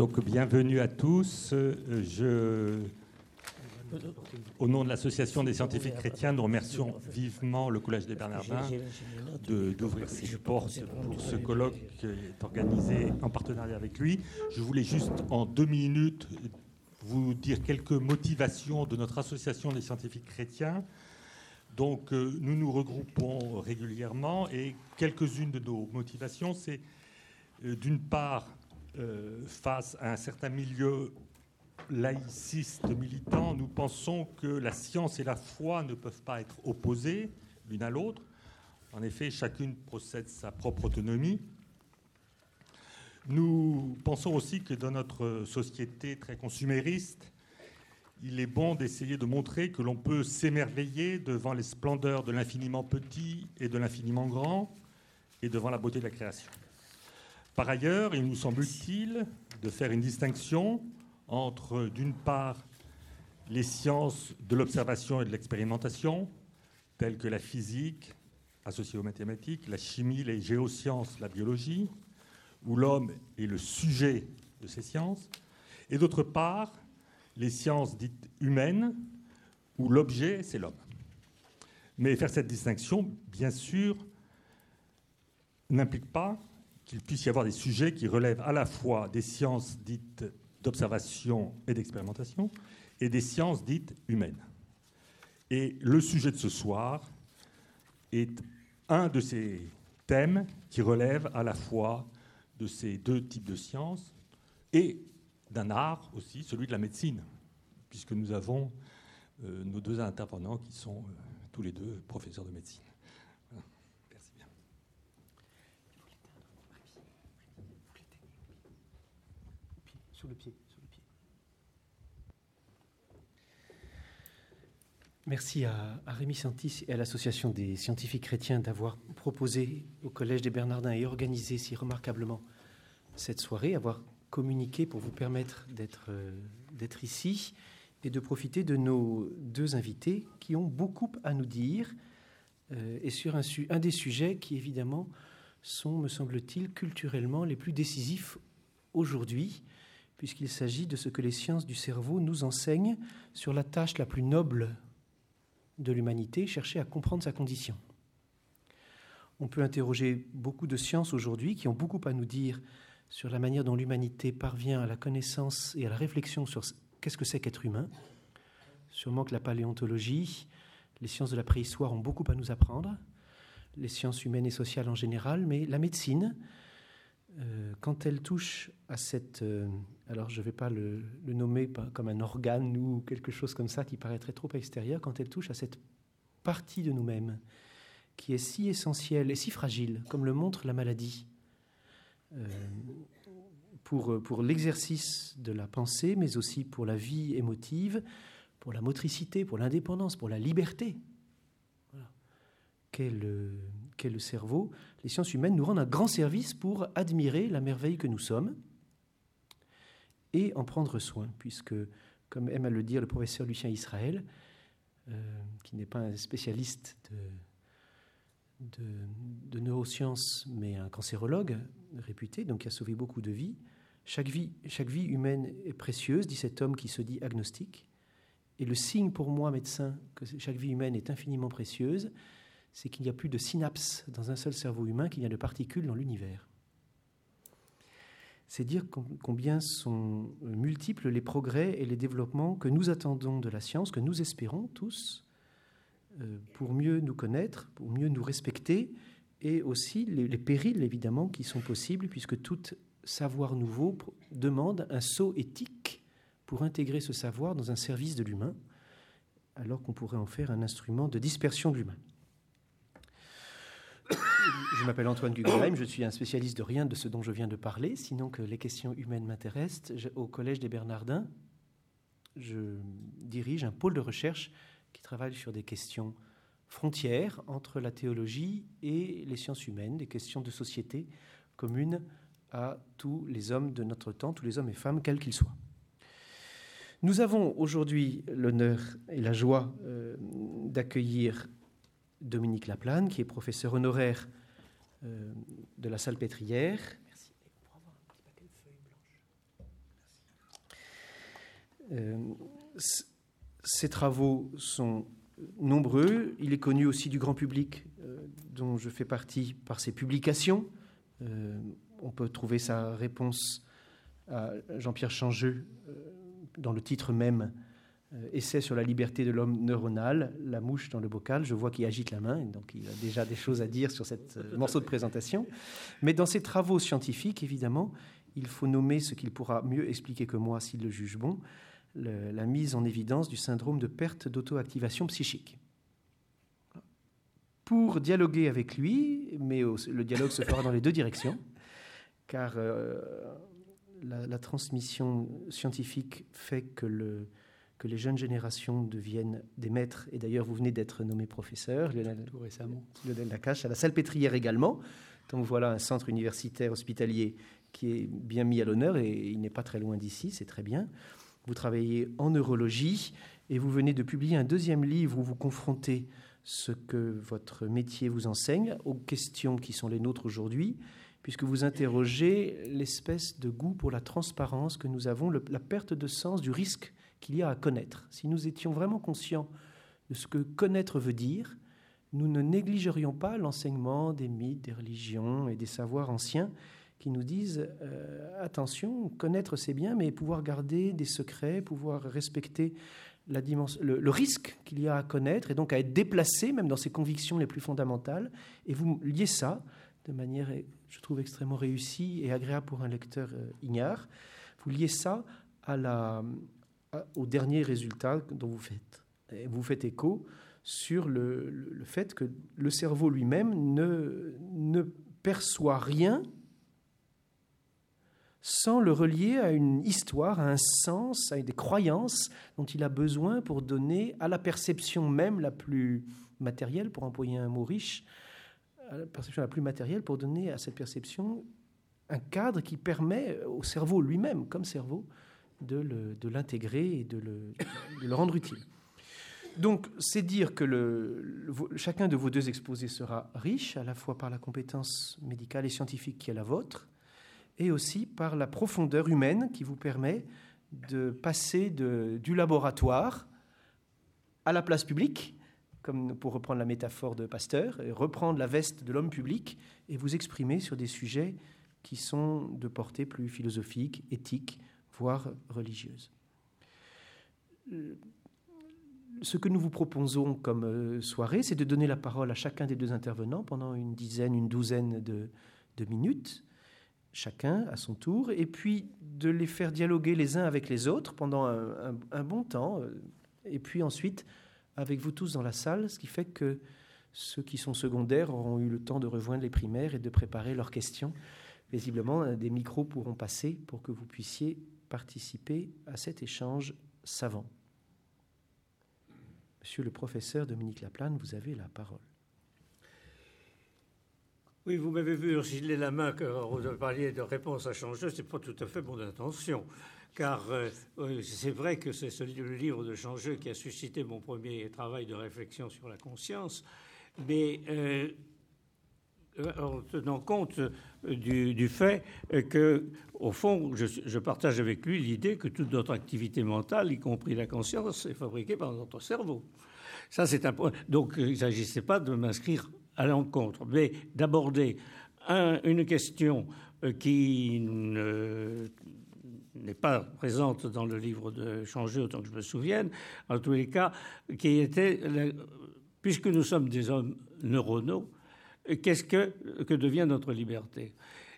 Donc bienvenue à tous. Je, au nom de l'Association des scientifiques chrétiens, nous remercions vivement le Collège des Bernardins d'ouvrir ses portes pour ce colloque qui est organisé en partenariat avec lui. Je voulais juste en deux minutes vous dire quelques motivations de notre Association des scientifiques chrétiens. Donc euh, nous nous regroupons régulièrement et quelques-unes de nos motivations, c'est euh, d'une part euh, face à un certain milieu laïciste militant, nous pensons que la science et la foi ne peuvent pas être opposées l'une à l'autre. En effet, chacune possède sa propre autonomie. Nous pensons aussi que dans notre société très consumériste, il est bon d'essayer de montrer que l'on peut s'émerveiller devant les splendeurs de l'infiniment petit et de l'infiniment grand et devant la beauté de la création. Par ailleurs, il nous semble utile de faire une distinction entre, d'une part, les sciences de l'observation et de l'expérimentation, telles que la physique associée aux mathématiques, la chimie, les géosciences, la biologie, où l'homme est le sujet de ces sciences, et d'autre part, les sciences dites humaines, où l'objet, c'est l'homme. Mais faire cette distinction, bien sûr, n'implique pas qu'il puisse y avoir des sujets qui relèvent à la fois des sciences dites d'observation et d'expérimentation et des sciences dites humaines. Et le sujet de ce soir est un de ces thèmes qui relèvent à la fois de ces deux types de sciences et d'un art aussi, celui de la médecine, puisque nous avons euh, nos deux intervenants qui sont euh, tous les deux professeurs de médecine. Sous le pied. Merci à, Rémi Santis et à l'Association des scientifiques chrétiens d'avoir proposé au Collège des Bernardins et organisé si remarquablement cette soirée, avoir communiqué pour vous permettre d'être euh, ici et de profiter de nos deux invités qui ont beaucoup à nous dire euh, et sur un des sujets qui évidemment sont, me semble-t-il, culturellement les plus décisifs aujourd'hui, puisqu'il s'agit de ce que les sciences du cerveau nous enseignent sur la tâche la plus noble de l'humanité, chercher à comprendre sa condition. On peut interroger beaucoup de sciences aujourd'hui qui ont beaucoup à nous dire sur la manière dont l'humanité parvient à la connaissance et à la réflexion sur qu'est-ce que c'est qu'être humain. Sûrement que la paléontologie, les sciences de la préhistoire ont beaucoup à nous apprendre, les sciences humaines et sociales en général, mais la médecine, euh, quand elle touche à cette... Euh, alors je ne vais pas le, nommer comme un organe ou quelque chose comme ça qui paraîtrait trop extérieur, quand elle touche à cette partie de nous-mêmes qui est si essentielle et si fragile, comme le montre la maladie, euh, pour, pour l'exercice de la pensée, mais aussi pour la vie émotive, pour la motricité, pour l'indépendance, pour la liberté. Qu'est le, cerveau Les sciences humaines nous rendent un grand service pour admirer la merveille que nous sommes et en prendre soin, puisque, comme aime à le dire le professeur Lucien Israël, euh, qui n'est pas un spécialiste de, neurosciences, mais un cancérologue réputé, donc qui a sauvé beaucoup de vies, chaque vie, chaque vie humaine est précieuse, dit cet homme qui se dit agnostique. Et le signe pour moi, médecin, que chaque vie humaine est infiniment précieuse, c'est qu'il n'y a plus de synapses dans un seul cerveau humain, qu'il y a de particules dans l'univers c'est dire combien sont multiples les progrès et les développements que nous attendons de la science, que nous espérons tous, euh, pour mieux nous connaître, pour mieux nous respecter, et aussi les, périls évidemment qui sont possibles, puisque tout savoir nouveau demande un saut éthique pour intégrer ce savoir dans un service de l'humain, alors qu'on pourrait en faire un instrument de dispersion de l'humain. Je m'appelle Antoine Guggenheim, je suis un spécialiste de rien de ce dont je viens de parler, sinon que les questions humaines m'intéressent. Au Collège des Bernardins, je dirige un pôle de recherche qui travaille sur des questions frontières entre la théologie et les sciences humaines, des questions de société communes à tous les hommes de notre temps, tous les hommes et femmes, quels qu'ils soient. Nous avons aujourd'hui l'honneur et la joie euh, d'accueillir Dominique Laplane, qui est professeur honoraire euh, de la Salpêtrière. Merci. ces travaux sont nombreux. Il est connu aussi du grand public, dont je fais partie par ses publications. on peut trouver sa réponse à Jean-Pierre Changeux dans le titre même euh, essai sur la liberté de l'homme neuronal, la mouche dans le bocal. Je vois qu'il agite la main, donc il a déjà des choses à dire sur ce euh, morceau de présentation. Mais dans ses travaux scientifiques, évidemment, il faut nommer ce qu'il pourra mieux expliquer que moi s'il le juge bon, la mise en évidence du syndrome de perte d'auto-activation psychique. Pour dialoguer avec lui, mais le dialogue se fera dans les deux directions, car euh, la, la, transmission scientifique fait que le, que les jeunes générations deviennent des maîtres. Et d'ailleurs, vous venez d'être nommé professeur, Lionel, récemment. Lionel Lacache, à la Salpêtrière également. Donc voilà un centre universitaire hospitalier qui est bien mis à l'honneur et il n'est pas très loin d'ici, c'est très bien. Vous travaillez en neurologie et vous venez de publier un deuxième livre où vous confrontez ce que votre métier vous enseigne aux questions qui sont les nôtres aujourd'hui, puisque vous interrogez l'espèce de goût pour la transparence que nous avons, la perte de sens du risque qu'il y a à connaître. Si nous étions vraiment conscients de ce que connaître veut dire, nous ne négligerions pas l'enseignement des mythes, des religions et des savoirs anciens qui nous disent euh, attention, connaître c'est bien, mais pouvoir garder des secrets, pouvoir respecter la dimension, le, risque qu'il y a à connaître et donc à être déplacé même dans ses convictions les plus fondamentales. Et vous liez ça de manière, je trouve, extrêmement réussie et agréable pour un lecteur euh, ignare. Vous liez ça à la, au dernier résultat dont vous faites, vous faites écho sur le, fait que le cerveau lui-même ne, ne perçoit rien sans le relier à une histoire, à un sens, à des croyances dont il a besoin pour donner à la perception même la plus matérielle, pour employer un mot riche, à la perception la plus matérielle, pour donner à cette perception un cadre qui permet au cerveau lui-même, comme cerveau, de l'intégrer et de le, rendre utile. Donc, c'est dire que chacun de vos deux exposés sera riche, à la fois par la compétence médicale et scientifique qui est la vôtre, et aussi par la profondeur humaine qui vous permet de passer du laboratoire à la place publique, comme pour reprendre la métaphore de Pasteur, et reprendre la veste de l'homme public et vous exprimer sur des sujets qui sont de portée plus philosophique, éthique, voire religieuse. Ce que nous vous proposons comme euh, soirée, c'est de donner la parole à chacun des deux intervenants pendant une dizaine, une douzaine de, minutes, chacun à son tour, et puis de les faire dialoguer les uns avec les autres pendant un, bon temps, euh, et puis ensuite avec vous tous dans la salle, ce qui fait que ceux qui sont secondaires auront eu le temps de rejoindre les primaires et de préparer leurs questions. Visiblement, des micros pourront passer pour que vous puissiez participer à cet échange savant. Monsieur le professeur Dominique Laplane, vous avez la parole. Oui, vous m'avez vu gilet la main quand vous parliez de réponse à changer. Ce n'est pas tout à fait mon intention. Car euh, c'est vrai que c'est le livre de Changeux qui a suscité mon premier travail de réflexion sur la conscience. Mais euh, en tenant compte euh, du, fait que, au fond, je, partage avec lui l'idée que toute notre activité mentale, y compris la conscience, est fabriquée par notre cerveau. Ça, c'est un point. Donc, il ne s'agissait pas de m'inscrire à l'encontre, mais d'aborder une question euh, qui n'est pas présente dans le livre de Changer, autant que je me souvienne, en tous les cas, qui était, puisque nous sommes des hommes neuronaux, qu'est-ce que, que devient notre liberté?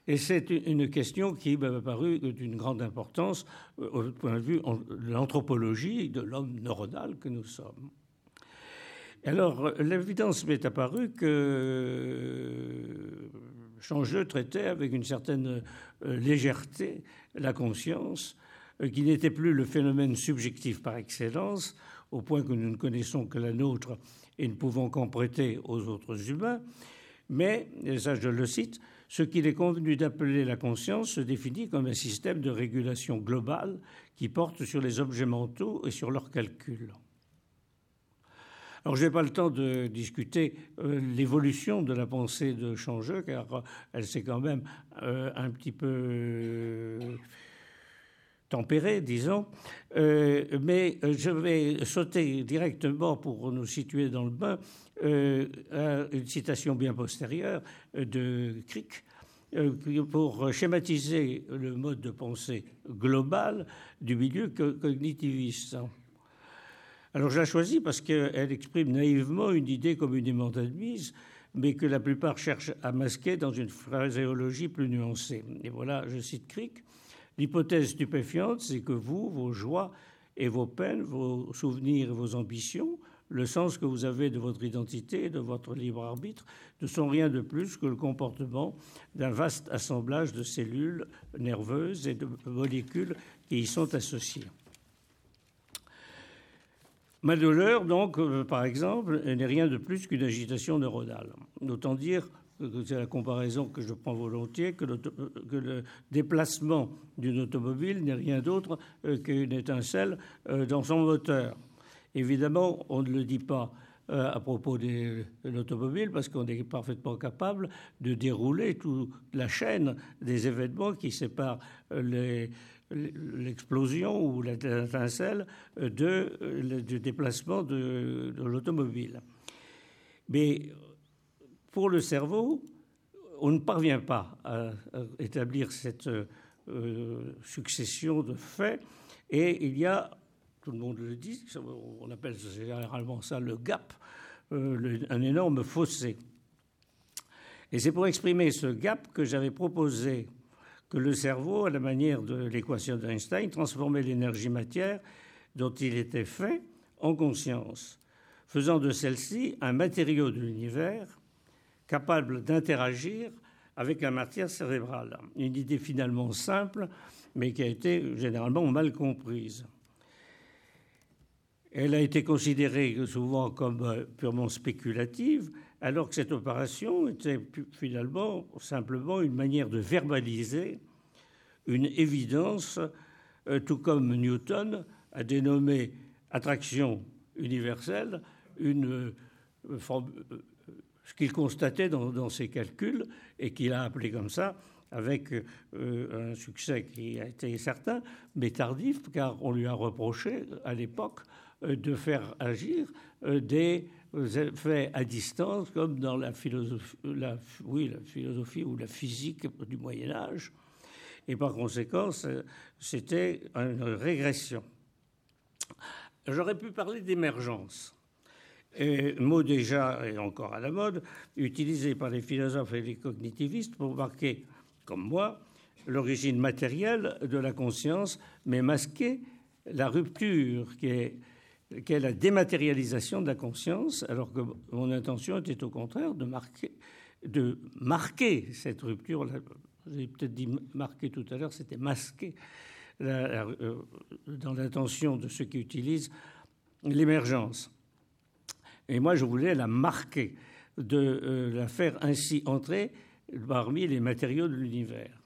Et c'est une question qui m'a paru d'une grande importance euh, au point de vue de l'anthropologie de l'homme neuronal que nous sommes. Alors, l'évidence m'est apparue que Changeux traitait avec une certaine euh, légèreté la conscience, euh, qui n'était plus le phénomène subjectif par excellence, au point que nous ne connaissons que la nôtre et ne pouvons qu'en prêter aux autres humains, mais, et ça je le cite, ce qu'il est convenu d'appeler la conscience se définit comme un système de régulation globale qui porte sur les objets mentaux et sur leurs calculs. Alors, je n'ai pas le temps de discuter euh, l'évolution de la pensée de Changeux, car elle s'est quand même euh, un petit peu tempéré, disons. mais je vais sauter directement pour nous situer dans le bain à une citation bien postérieure de Crick pour schématiser le mode de pensée global du milieu cognitiviste. Alors je la choisis parce qu'elle exprime naïvement une idée communément admise, mais que la plupart cherchent à masquer dans une phraséologie plus nuancée. Et voilà, je cite Crick, l'hypothèse stupéfiante, c'est que vous, vos joies et vos peines, vos souvenirs et vos ambitions, le sens que vous avez de votre identité de votre libre arbitre ne sont rien de plus que le comportement d'un vaste assemblage de cellules nerveuses et de molécules qui y sont associées. Ma douleur, donc, euh, par exemple, n'est rien de plus qu'une agitation neuronale. Autant dire c'est la comparaison que je prends volontiers, que, le déplacement d'une automobile n'est rien d'autre euh, qu'une étincelle euh, dans son moteur. Évidemment, on ne le dit pas à propos de l'automobile parce qu'on est parfaitement capable de dérouler toute la chaîne des événements qui séparent l'explosion ou l'étincelle de, du déplacement de, l'automobile. Mais pour le cerveau, on ne parvient pas à, établir cette euh, succession de faits et il y a, tout le monde le dit, on appelle généralement ça le gap, euh, un énorme fossé. Et c'est pour exprimer ce gap que j'avais proposé que le cerveau, à la manière de l'équation d'Einstein, transformait l'énergie matière dont il était fait en conscience, faisant de celle-ci un matériau de l'univers capable d'interagir avec la matière cérébrale. Une idée finalement simple, mais qui a été généralement mal comprise. Elle a été considérée souvent comme euh, purement spéculative, alors que cette opération était finalement simplement une manière de verbaliser une évidence, euh, tout comme Newton a dénommé attraction universelle une, euh, ce qu'il constatait dans, ses calculs et qu'il a appelé comme ça avec un succès qui a été certain, mais tardif, car on lui a reproché à l'époque de faire agir des faits à distance, comme dans la philosophie, oui, la philosophie ou la physique du Moyen Âge. Et par conséquent, c'était une régression. J'aurais pu parler d'émergence. Mot déjà et encore à la mode, utilisé par les philosophes et les cognitivistes pour marquer, comme moi, l'origine matérielle de la conscience, mais masquer la rupture qui est la dématérialisation de la conscience, alors que mon intention était au contraire de marquer, de marquer cette rupture. J'ai peut-être dit marquer tout à l'heure, c'était masquer euh, dans l'intention de ceux qui utilisent l'émergence. Et moi, je voulais la marquer, de euh, la faire ainsi entrer parmi les matériaux de l'univers.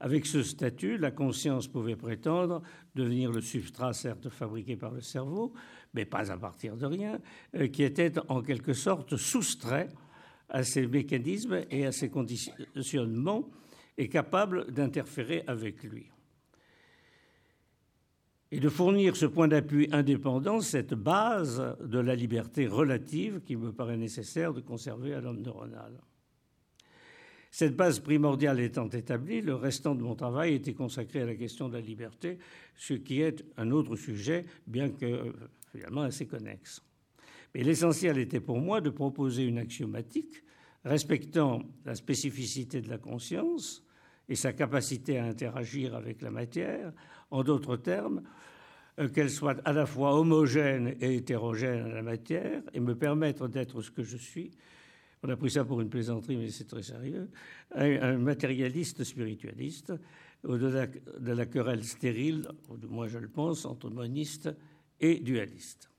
Avec ce statut, la conscience pouvait prétendre devenir le substrat, certes fabriqué par le cerveau, mais pas à partir de rien, euh, qui était en quelque sorte soustrait à ces mécanismes et à ces conditionnements et capable d'interférer avec lui. Et de fournir ce point d'appui indépendant, cette base de la liberté relative qui me paraît nécessaire de conserver à l'homme neuronal. Cette base primordiale étant établie, le restant de mon travail était consacré à la question de la liberté, ce qui est un autre sujet, bien que euh, finalement assez connexe. Mais l'essentiel était pour moi de proposer une axiomatique respectant la spécificité de la conscience et sa capacité à interagir avec la matière, en d'autres termes, euh, qu'elle soit à la fois homogène et hétérogène à la matière et me permettre d'être ce que je suis, on a pris ça pour une plaisanterie, mais c'est très sérieux, un, matérialiste spiritualiste, au-delà de la querelle stérile, moi je le pense, entre moniste et dualiste.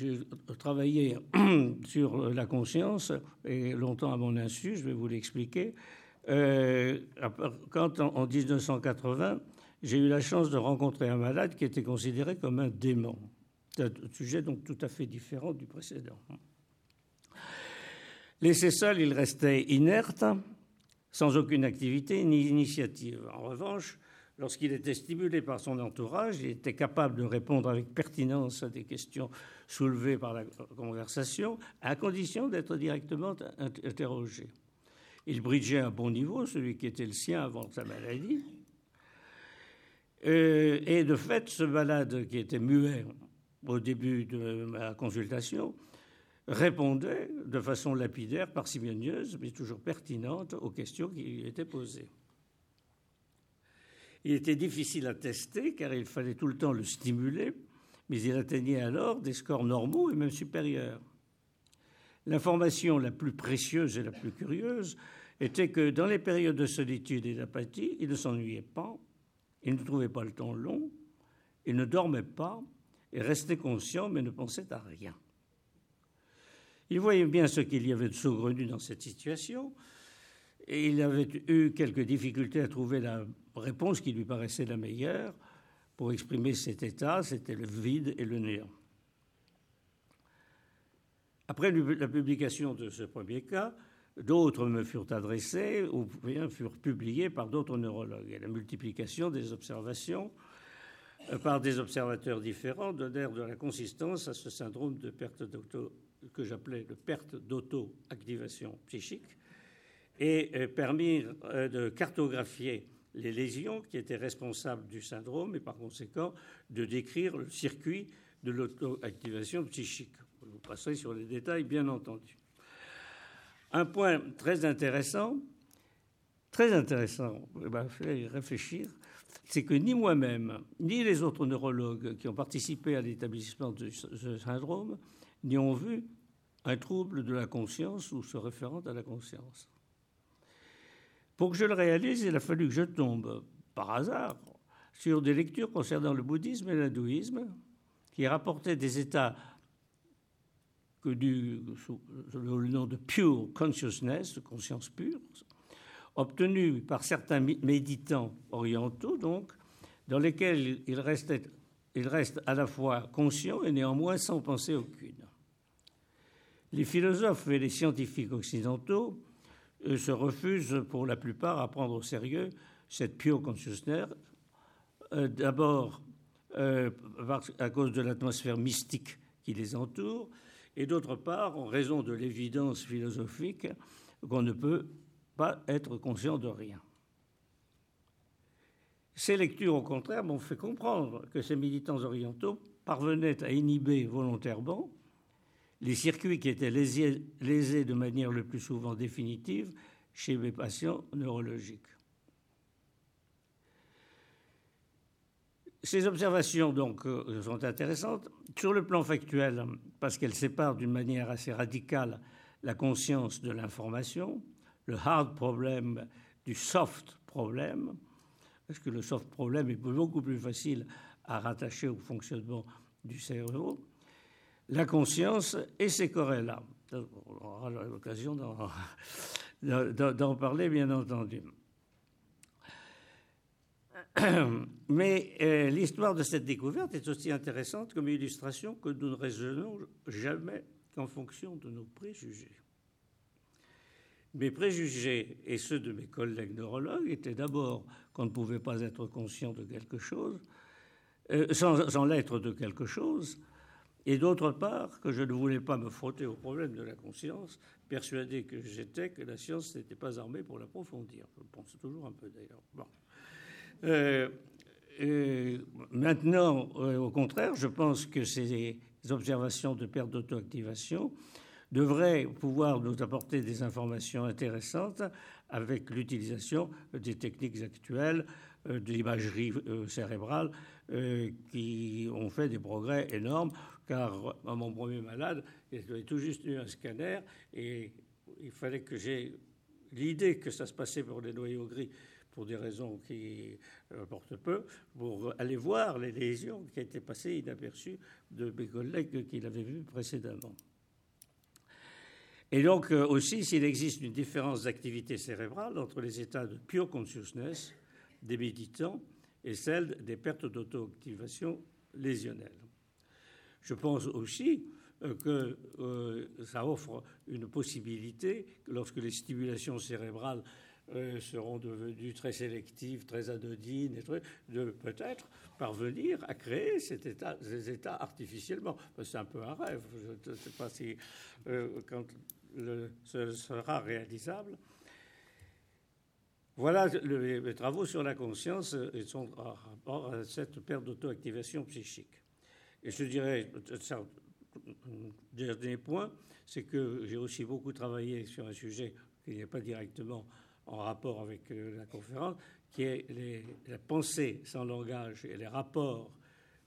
J'ai travaillé sur la conscience, et longtemps à mon insu, je vais vous l'expliquer. Euh, quand en 1980, j'ai eu la chance de rencontrer un malade qui était considéré comme un démon. C'est un sujet donc tout à fait différent du précédent. Laissé seul, il restait inerte sans aucune activité ni initiative. En revanche, lorsqu'il était stimulé par son entourage, il était capable de répondre avec pertinence à des questions soulevées par la conversation, à condition d'être directement interrogé. Il bridgeait un bon niveau, celui qui était le sien avant sa maladie. Euh, et de fait, ce malade qui était muet au début de ma consultation répondait de façon lapidaire, parcimonieuse, mais toujours pertinente aux questions qui lui étaient posées. Il était difficile à tester car il fallait tout le temps le stimuler, mais il atteignait alors des scores normaux et même supérieurs. L'information la plus précieuse et la plus curieuse était que dans les périodes de solitude et d'apathie, il ne s'ennuyait pas, il ne trouvait pas le temps long, il ne dormait pas et restait conscient mais ne pensait à rien. Il voyait bien ce qu'il y avait de saugrenu dans cette situation, il avait eu quelques difficultés à trouver la réponse qui lui paraissait la meilleure pour exprimer cet état, c'était le vide et le néant. Après la publication de ce premier cas, d'autres me furent adressés ou bien furent publiés par d'autres neurologues. Et la multiplication des observations euh, par des observateurs différents donnèrent de la consistance à ce syndrome de perte d'auto que j'appelais de perte d'auto-activation psychique, et euh, permis euh, de cartographier les lésions qui étaient responsables du syndrome et par conséquent de décrire le circuit de l'auto-activation psychique. Vous passerez sur les détails, bien entendu. Un point très intéressant, très intéressant, m'a fait réfléchir, c'est que ni moi-même, ni les autres neurologues qui ont participé à l'établissement de ce syndrome n'y ont vu un trouble de la conscience ou se référant à la conscience. Pour que je le réalise, il a fallu que je tombe, par hasard, sur des lectures concernant le bouddhisme et l'hindouisme, qui rapportaient des états connus sous le nom de pure consciousness, conscience pure, obtenus par certains méditants orientaux, donc, dans lesquels ils restent à la fois conscients et néanmoins sans pensée aucune. Les philosophes et les scientifiques occidentaux se refusent pour la plupart à prendre au sérieux cette pure consciousness, euh, d'abord euh, à cause de l'atmosphère mystique qui les entoure, et d'autre part en raison de l'évidence philosophique qu'on ne peut pas être conscient de rien. Ces lectures, au contraire, m'ont fait comprendre que ces militants orientaux parvenaient à inhiber volontairement les circuits qui étaient lésés, de manière le plus souvent définitive chez mes patients neurologiques. Ces observations donc euh, sont intéressantes sur le plan factuel parce qu'elles séparent d'une manière assez radicale la conscience de l'information, le hard problème du soft problème, parce que le soft problème est beaucoup plus facile à rattacher au fonctionnement du cerveau, la conscience et ses corrélats. On aura l'occasion d'en parler, bien entendu. Mais euh, l'histoire de cette découverte est aussi intéressante comme illustration que nous ne raisonnons jamais qu'en fonction de nos préjugés. Mes préjugés et ceux de mes collègues neurologues étaient d'abord qu'on ne pouvait pas être conscient de quelque chose, euh, sans, sans l'être de quelque chose, et d'autre part que je ne voulais pas me frotter au problème de la conscience, persuadé que j'étais que la science n'était pas armée pour l'approfondir. Je pense toujours un peu d'ailleurs. Bon. Euh, maintenant, euh, au contraire, je pense que ces observations de perte d'auto-activation devraient pouvoir nous apporter des informations intéressantes avec l'utilisation des techniques actuelles euh, de l'imagerie cérébrale qui ont fait des progrès énormes car à mon premier malade, j'avais tout juste eu un scanner et il fallait que j'ai l'idée que ça se passait pour les noyaux gris pour des raisons qui importent peu, pour aller voir les lésions qui étaient passées inaperçues de mes collègues qui l'avaient vu précédemment. Et donc euh, aussi, s'il existe une différence d'activité cérébrale entre les états de pure consciousness des méditants et celle des pertes d'auto-activation lésionnelles. Je pense aussi euh, que euh, ça offre une possibilité, lorsque les stimulations cérébrales euh, seront devenues très sélectives, très anodines, de peut-être parvenir à créer cet état, ces états artificiellement. C'est un peu un rêve. Je ne sais pas si ce sera réalisable. Voilà les, travaux sur la conscience et sont en rapport à cette perte d'auto-activation psychique. Et je dirais, un dernier point, c'est que j'ai aussi beaucoup travaillé sur un sujet qui n'est pas directement en rapport avec euh, la conférence, qui est la pensée sans langage et les rapports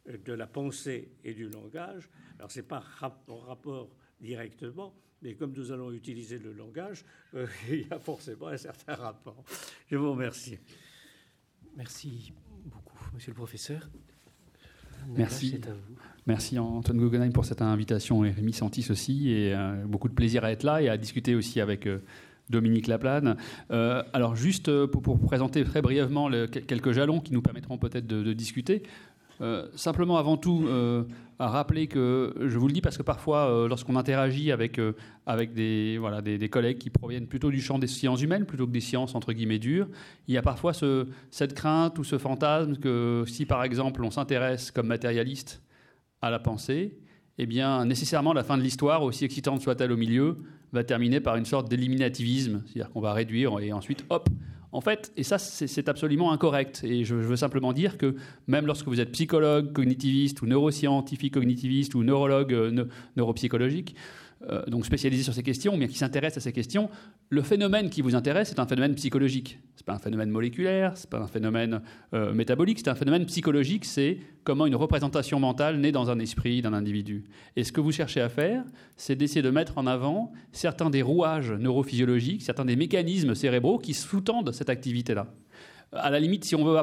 euh, de la pensée et du langage. Alors, ce n'est pas en rapport directement, mais comme nous allons utiliser le langage, euh, il y a forcément un certain rapport. Je vous remercie. Merci beaucoup, monsieur le professeur. Merci. Merci Antoine Guggenheim pour cette invitation et Rémi Santis aussi. Et beaucoup de plaisir à être là et à discuter aussi avec Dominique Laplane. Euh, alors juste euh, pour, présenter très brièvement quelques jalons qui nous permettront peut-être de, discuter. Euh, simplement avant tout à rappeler que je vous le dis parce que parfois lorsqu'on interagit avec, avec des, voilà, des, collègues qui proviennent plutôt du champ des sciences humaines plutôt que des sciences entre guillemets dures, il y a parfois ce, cette crainte ou ce fantasme que si par exemple on s'intéresse comme matérialiste à la pensée, eh bien nécessairement la fin de l'histoire, aussi excitante soit-elle au milieu, va terminer par une sorte d'éliminativisme, c'est-à-dire qu'on va réduire et ensuite, hop, en fait, et ça, c'est absolument incorrect. Et je, veux simplement dire que même lorsque vous êtes psychologue cognitiviste ou neuroscientifique cognitiviste ou neurologue euh, neuropsychologique, euh, donc spécialisé sur ces questions, mais qui s'intéresse à ces questions, le phénomène qui vous intéresse est un phénomène psychologique. Ce n'est pas un phénomène moléculaire, ce n'est pas un phénomène euh, métabolique, c'est un phénomène psychologique, c'est comment une représentation mentale naît dans un esprit d'un individu. Et ce que vous cherchez à faire, c'est d'essayer de mettre en avant certains des rouages neurophysiologiques, certains des mécanismes cérébraux qui sous-tendent cette activité-là à la limite, si on veut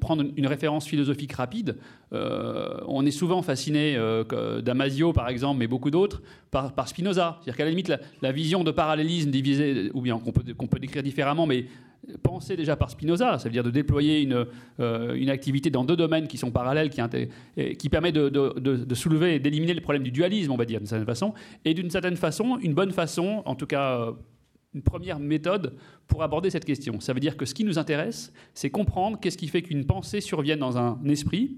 prendre une référence philosophique rapide, euh, on est souvent fasciné euh, d'Amasio, par exemple, mais beaucoup d'autres, par, Spinoza. C'est-à-dire qu'à la limite, la, vision de parallélisme divisé, ou bien qu'on peut, décrire différemment, mais pensée déjà par Spinoza, ça veut dire de déployer une, euh, activité dans deux domaines qui sont parallèles, qui, permet de, soulever d'éliminer le problème du dualisme, on va dire, d'une certaine façon, et d'une certaine façon, une bonne façon, en tout cas une première méthode pour aborder cette question. Ça veut dire que ce qui nous intéresse, c'est comprendre qu'est-ce qui fait qu'une pensée survienne dans un esprit.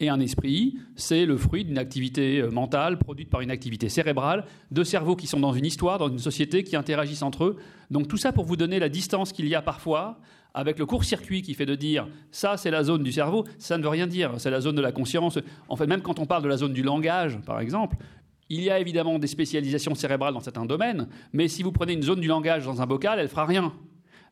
Et un esprit, c'est le fruit d'une activité euh, mentale produite par une activité cérébrale, de cerveaux qui sont dans une histoire, dans une société, qui interagissent entre eux. Donc tout ça pour vous donner la distance qu'il y a parfois avec le court-circuit qui fait de dire ça c'est la zone du cerveau, ça ne veut rien dire, c'est la zone de la conscience. En fait, même quand on parle de la zone du langage, par exemple, il y a évidemment des spécialisations cérébrales dans certains domaines, mais si vous prenez une zone du langage dans un bocal, elle fera rien.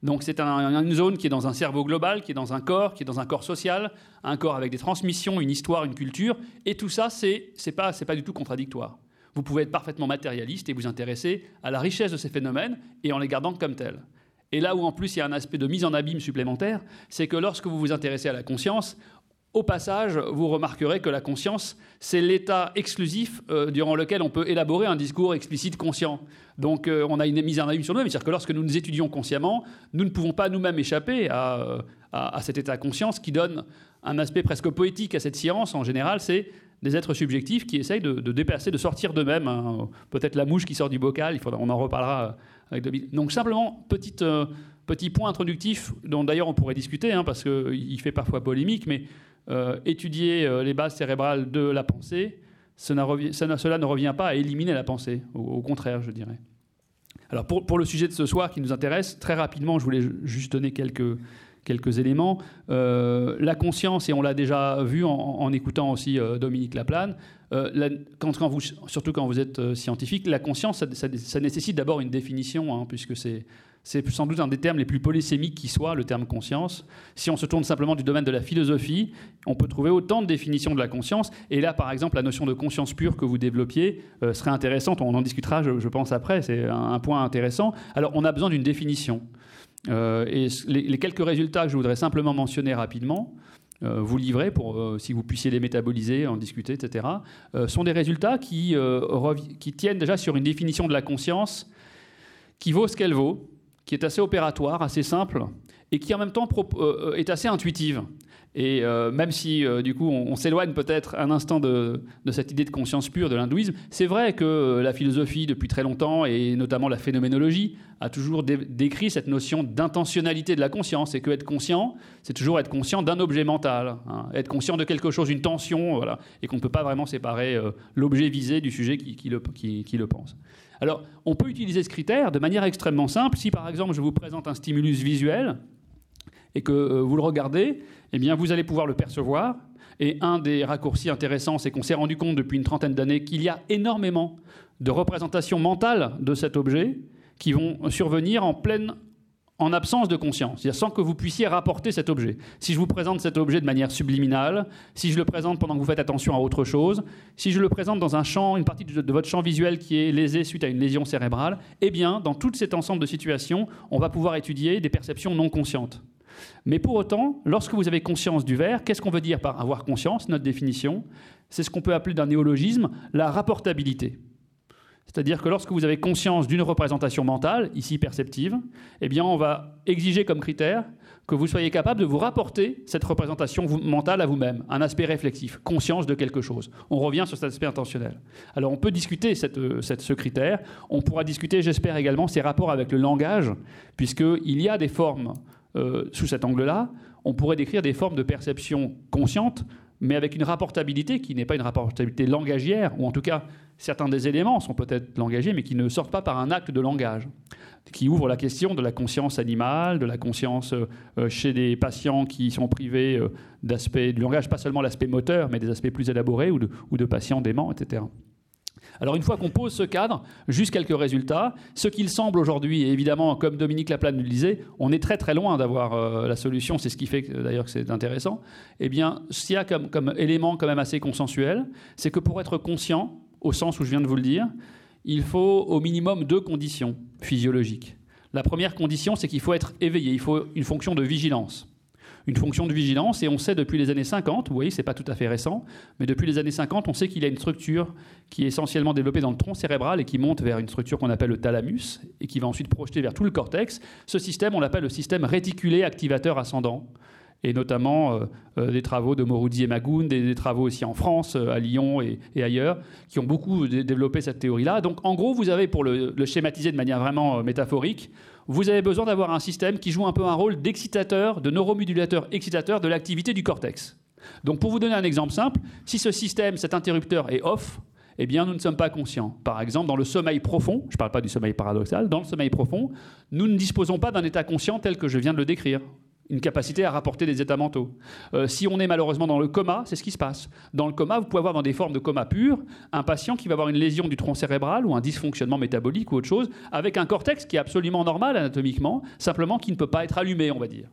Donc c'est une zone qui est dans un cerveau global, qui est dans un corps, qui est dans un corps social, un corps avec des transmissions, une histoire, une culture, et tout ça, c'est n'est pas, pas du tout contradictoire. Vous pouvez être parfaitement matérialiste et vous intéresser à la richesse de ces phénomènes et en les gardant comme tels. Et là où en plus il y a un aspect de mise en abîme supplémentaire, c'est que lorsque vous vous intéressez à la conscience, au passage, vous remarquerez que la conscience, c'est l'état exclusif euh, durant lequel on peut élaborer un discours explicite conscient. Donc euh, on a une mise en abîme sur nous-mêmes, c'est-à-dire que lorsque nous nous étudions consciemment, nous ne pouvons pas nous-mêmes échapper à, euh, cet état de conscience qui donne un aspect presque poétique à cette science. En général, c'est des êtres subjectifs qui essayent de, dépasser, de sortir d'eux-mêmes. Hein. Peut-être la mouche qui sort du bocal, il on en reparlera avec Donc simplement, petit point introductif, dont d'ailleurs on pourrait discuter, hein, parce qu'il fait parfois polémique, mais euh, étudier euh, les bases cérébrales de la pensée, cela, ne revient pas à éliminer la pensée, au, contraire, je dirais. Alors pour, le sujet de ce soir qui nous intéresse, très rapidement, je voulais juste donner quelques, éléments. Euh, la conscience, et on l'a déjà vu en, écoutant aussi Dominique Laplane, quand, surtout quand vous êtes scientifique, la conscience, ça, nécessite d'abord une définition, hein, puisque c'est c'est sans doute un des termes les plus polysémiques qui soit, le terme conscience. Si on se tourne simplement du domaine de la philosophie, on peut trouver autant de définitions de la conscience. Et là, par exemple, la notion de conscience pure que vous développiez euh, serait intéressante. On en discutera, je, pense, après. C'est un, point intéressant. Alors, on a besoin d'une définition. Euh, et les, quelques résultats que je voudrais simplement mentionner rapidement, euh, vous livrer pour si vous puissiez les métaboliser, en discuter, etc., sont des résultats qui, qui tiennent déjà sur une définition de la conscience qui vaut ce qu'elle vaut qui est assez opératoire, assez simple, et qui en même temps est assez intuitive. Et euh, même si, euh, du coup, on, s'éloigne peut-être un instant de, cette idée de conscience pure de l'hindouisme, c'est vrai que euh, la philosophie, depuis très longtemps, et notamment la phénoménologie, a toujours décrit cette notion d'intentionnalité de la conscience. Et que être conscient, c'est toujours être conscient d'un objet mental, hein. être conscient de quelque chose, une tension, voilà, et qu'on ne peut pas vraiment séparer l'objet visé du sujet qui le pense. Alors, on peut utiliser ce critère de manière extrêmement simple. Si, par exemple, je vous présente un stimulus visuel, et que vous le regardez, eh bien, vous allez pouvoir le percevoir. Et un des raccourcis intéressants, c'est qu'on s'est rendu compte depuis une trentaine d'années qu'il y a énormément de représentations mentales de cet objet qui vont survenir en pleine en absence de conscience, c'est-à-dire sans que vous puissiez rapporter cet objet. Si je vous présente cet objet de manière subliminale, si je le présente pendant que vous faites attention à autre chose, si je le présente dans un champ, une partie de votre champ visuel qui est lésé suite à une lésion cérébrale, eh bien, dans tout cet ensemble de situations, on va pouvoir étudier des perceptions non conscientes. Mais pour autant, lorsque vous avez conscience du verre, qu'est-ce qu'on veut dire par avoir conscience Notre définition, c'est ce qu'on peut appeler d'un néologisme la rapportabilité. C'est-à-dire que lorsque vous avez conscience d'une représentation mentale, ici perceptive, eh bien on va exiger comme critère que vous soyez capable de vous rapporter cette représentation mentale à vous-même, un aspect réflexif, conscience de quelque chose. On revient sur cet aspect intentionnel. Alors on peut discuter ce critère, on pourra discuter, j'espère également, ses rapports avec le langage, puisqu'il y a des formes euh, sous cet angle-là, on pourrait décrire des formes de perception consciente, mais avec une rapportabilité qui n'est pas une rapportabilité langagière, ou en tout cas certains des éléments sont peut-être langagés, mais qui ne sortent pas par un acte de langage, qui ouvre la question de la conscience animale, de la conscience euh, chez des patients qui sont privés euh, d'aspects du langage, pas seulement l'aspect moteur, mais des aspects plus élaborés, ou de, ou de patients déments, etc. Alors une fois qu'on pose ce cadre, juste quelques résultats. Ce qu'il semble aujourd'hui, évidemment, comme Dominique Laplane le disait, on est très très loin d'avoir euh, la solution, c'est ce qui fait d'ailleurs que c'est intéressant. Eh bien, s'il y a comme élément quand même assez consensuel, c'est que pour être conscient, au sens où je viens de vous le dire, il faut au minimum deux conditions physiologiques. La première condition, c'est qu'il faut être éveillé, il faut une fonction de vigilance une fonction de vigilance. Et on sait depuis les années 50, vous voyez, c'est pas tout à fait récent, mais depuis les années 50, on sait qu'il y a une structure qui est essentiellement développée dans le tronc cérébral et qui monte vers une structure qu'on appelle le thalamus et qui va ensuite projeter vers tout le cortex. Ce système, on l'appelle le système réticulé activateur ascendant et notamment euh, euh, des travaux de Moroudi et Magoun, des, travaux aussi en France, euh, à Lyon et, ailleurs, qui ont beaucoup développé cette théorie-là. Donc en gros, vous avez, pour le schématiser de manière vraiment métaphorique, vous avez besoin d'avoir un système qui joue un peu un rôle d'excitateur, de neuromodulateur excitateur de l'activité du cortex. Donc pour vous donner un exemple simple, si ce système, cet interrupteur est off, eh bien nous ne sommes pas conscients. Par exemple, dans le sommeil profond, je ne parle pas du sommeil paradoxal, dans le sommeil profond, nous ne disposons pas d'un état conscient tel que je viens de le décrire une capacité à rapporter des états mentaux. Euh, si on est malheureusement dans le coma, c'est ce qui se passe. Dans le coma, vous pouvez avoir dans des formes de coma pur un patient qui va avoir une lésion du tronc cérébral ou un dysfonctionnement métabolique ou autre chose, avec un cortex qui est absolument normal anatomiquement, simplement qui ne peut pas être allumé, on va dire.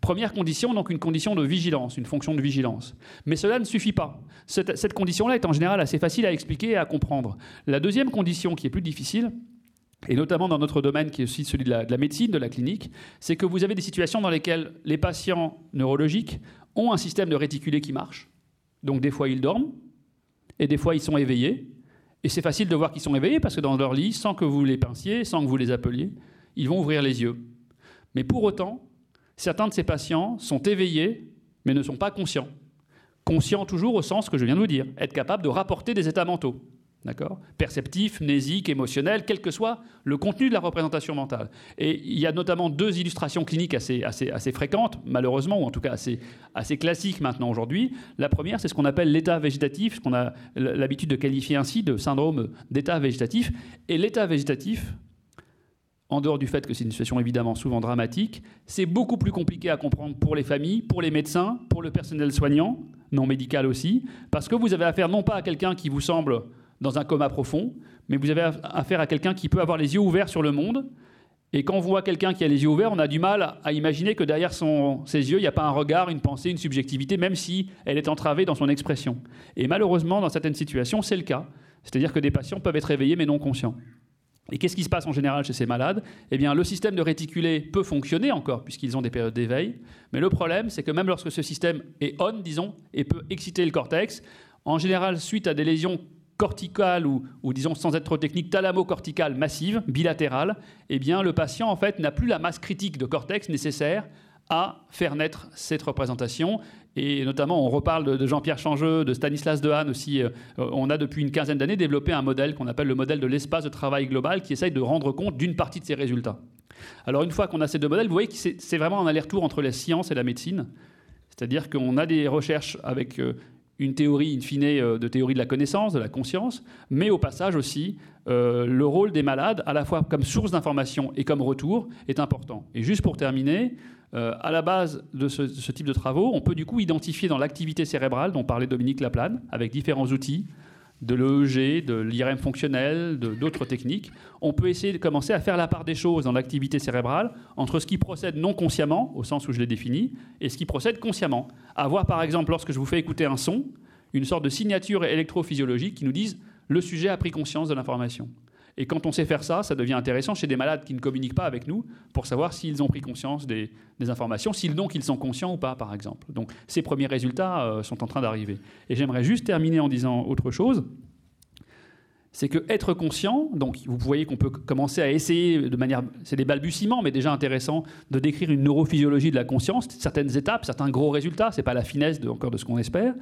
Première condition, donc une condition de vigilance, une fonction de vigilance. Mais cela ne suffit pas. Cette, cette condition-là est en général assez facile à expliquer et à comprendre. La deuxième condition, qui est plus difficile, et notamment dans notre domaine qui est aussi celui de la, médecine, de la clinique, c'est que vous avez des situations dans lesquelles les patients neurologiques ont un système de réticulé qui marche. Donc des fois ils dorment, et des fois ils sont éveillés. Et c'est facile de voir qu'ils sont éveillés parce que dans leur lit, sans que vous les pinciez, sans que vous les appeliez, ils vont ouvrir les yeux. Mais pour autant, certains de ces patients sont éveillés, mais ne sont pas conscients. Conscients toujours au sens que je viens de vous dire, être capable de rapporter des états mentaux. D'accord? Perceptif, mnésique, émotionnel, quel que soit le contenu de la représentation mentale. Et il y a notamment deux illustrations cliniques assez, assez, assez fréquentes, malheureusement, ou en tout cas assez, assez classiques maintenant aujourd'hui. La première, c'est ce qu'on appelle l'état végétatif, ce qu'on a l'habitude de qualifier ainsi de syndrome d'état végétatif. Et l'état végétatif, en dehors du fait que c'est une situation évidemment souvent dramatique, c'est beaucoup plus compliqué à comprendre pour les familles, pour les médecins, pour le personnel soignant, non médical aussi, parce que vous avez affaire non pas à quelqu'un qui vous semble dans un coma profond, mais vous avez affaire à quelqu'un qui peut avoir les yeux ouverts sur le monde. Et quand on voit quelqu'un qui a les yeux ouverts, on a du mal à imaginer que derrière ses yeux, il n'y a pas un regard, une pensée, une subjectivité, même si elle est entravée dans son expression. Et malheureusement, dans certaines situations, c'est le cas. C'est-à-dire que des patients peuvent être éveillés mais non conscients. Et qu'est-ce qui se passe en général chez ces malades? Eh bien, le système de réticulé peut fonctionner encore, puisqu'ils ont des périodes d'éveil. Mais le problème, c'est que même lorsque ce système est on, disons, et peut exciter le cortex, en général, suite à des lésions corticale ou, disons sans être technique, thalamo-corticale massive, bilatérale, eh bien le patient en fait n'a plus la masse critique de cortex nécessaire à faire naître cette représentation. Et notamment, on reparle de, Jean-Pierre Changeux, de Stanislas Dehaene aussi. Euh, on a depuis une quinzaine d'années développé un modèle qu'on appelle le modèle de l'espace de travail global qui essaye de rendre compte d'une partie de ces résultats. Alors une fois qu'on a ces deux modèles, vous voyez que c'est vraiment un aller-retour entre la science et la médecine. C'est-à-dire qu'on a des recherches avec euh, une théorie, in fine, euh, de théorie de la connaissance, de la conscience, mais au passage aussi, euh, le rôle des malades, à la fois comme source d'information et comme retour, est important. Et juste pour terminer, à la base de ce, ce, type de travaux, on peut du coup identifier dans l'activité cérébrale, dont parlait Dominique Laplane, avec différents outils, de l'EEG, de l'IRM fonctionnel, d'autres techniques, on peut essayer de commencer à faire la part des choses dans l'activité cérébrale entre ce qui procède non consciemment, au sens où je l'ai défini, et ce qui procède consciemment. Avoir par exemple, lorsque je vous fais écouter un son, une sorte de signature électrophysiologique qui nous dise le sujet a pris conscience de l'information. Et quand on sait faire ça, ça devient intéressant chez des malades qui ne communiquent pas avec nous pour savoir s'ils ont pris conscience des, informations, s'ils sont conscients ou pas, par exemple. Donc ces premiers résultats euh, sont en train d'arriver. Et j'aimerais juste terminer en disant autre chose. C'est que être conscient, donc vous voyez qu'on peut commencer à essayer de manière, c'est des balbutiements, mais déjà intéressant, de décrire une neurophysiologie de la conscience, certaines étapes, certains gros résultats. C'est pas la finesse encore de ce qu'on espère,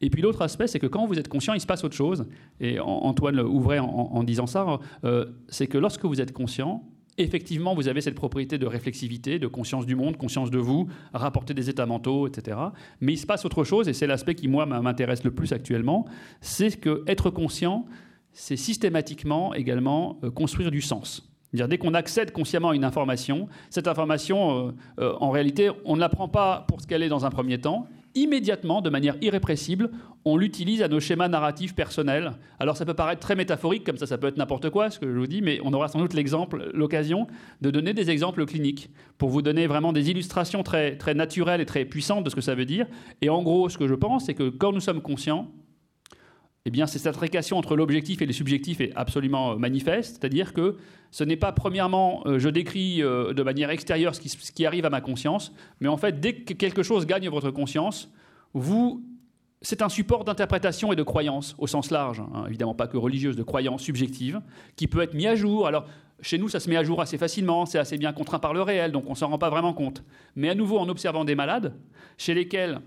et puis l'autre aspect, c'est que quand vous êtes conscient, il se passe autre chose. Et Antoine ouvrait en, disant ça, euh, c'est que lorsque vous êtes conscient, effectivement, vous avez cette propriété de réflexivité, de conscience du monde, conscience de vous, rapporter des états mentaux, etc. Mais il se passe autre chose, et c'est l'aspect qui, moi, m'intéresse le plus actuellement, c'est que être conscient, c'est systématiquement également euh, construire du sens. Dès qu'on accède consciemment à une information, cette information, euh, en réalité, on ne la prend pas pour ce qu'elle est dans un premier temps, immédiatement, de manière irrépressible, on l'utilise à nos schémas narratifs personnels. Alors ça peut paraître très métaphorique, comme ça ça peut être n'importe quoi, ce que je vous dis, mais on aura sans doute l'exemple, l'occasion de donner des exemples cliniques pour vous donner vraiment des illustrations très, très naturelles et très puissantes de ce que ça veut dire. Et en gros, ce que je pense, c'est que quand nous sommes conscients, eh bien, cette attrication entre l'objectif et le subjectif est absolument euh, manifeste. C'est-à-dire que ce n'est pas, premièrement, euh, je décris euh, de manière extérieure ce qui, arrive à ma conscience, mais en fait, dès que quelque chose gagne votre conscience, vous, c'est un support d'interprétation et de croyance au sens large, hein. évidemment pas que religieuse, de croyance subjective, qui peut être mis à jour. Alors, chez nous, ça se met à jour assez facilement, c'est assez bien contraint par le réel, donc on ne s'en rend pas vraiment compte. Mais à nouveau, en observant des malades, chez lesquels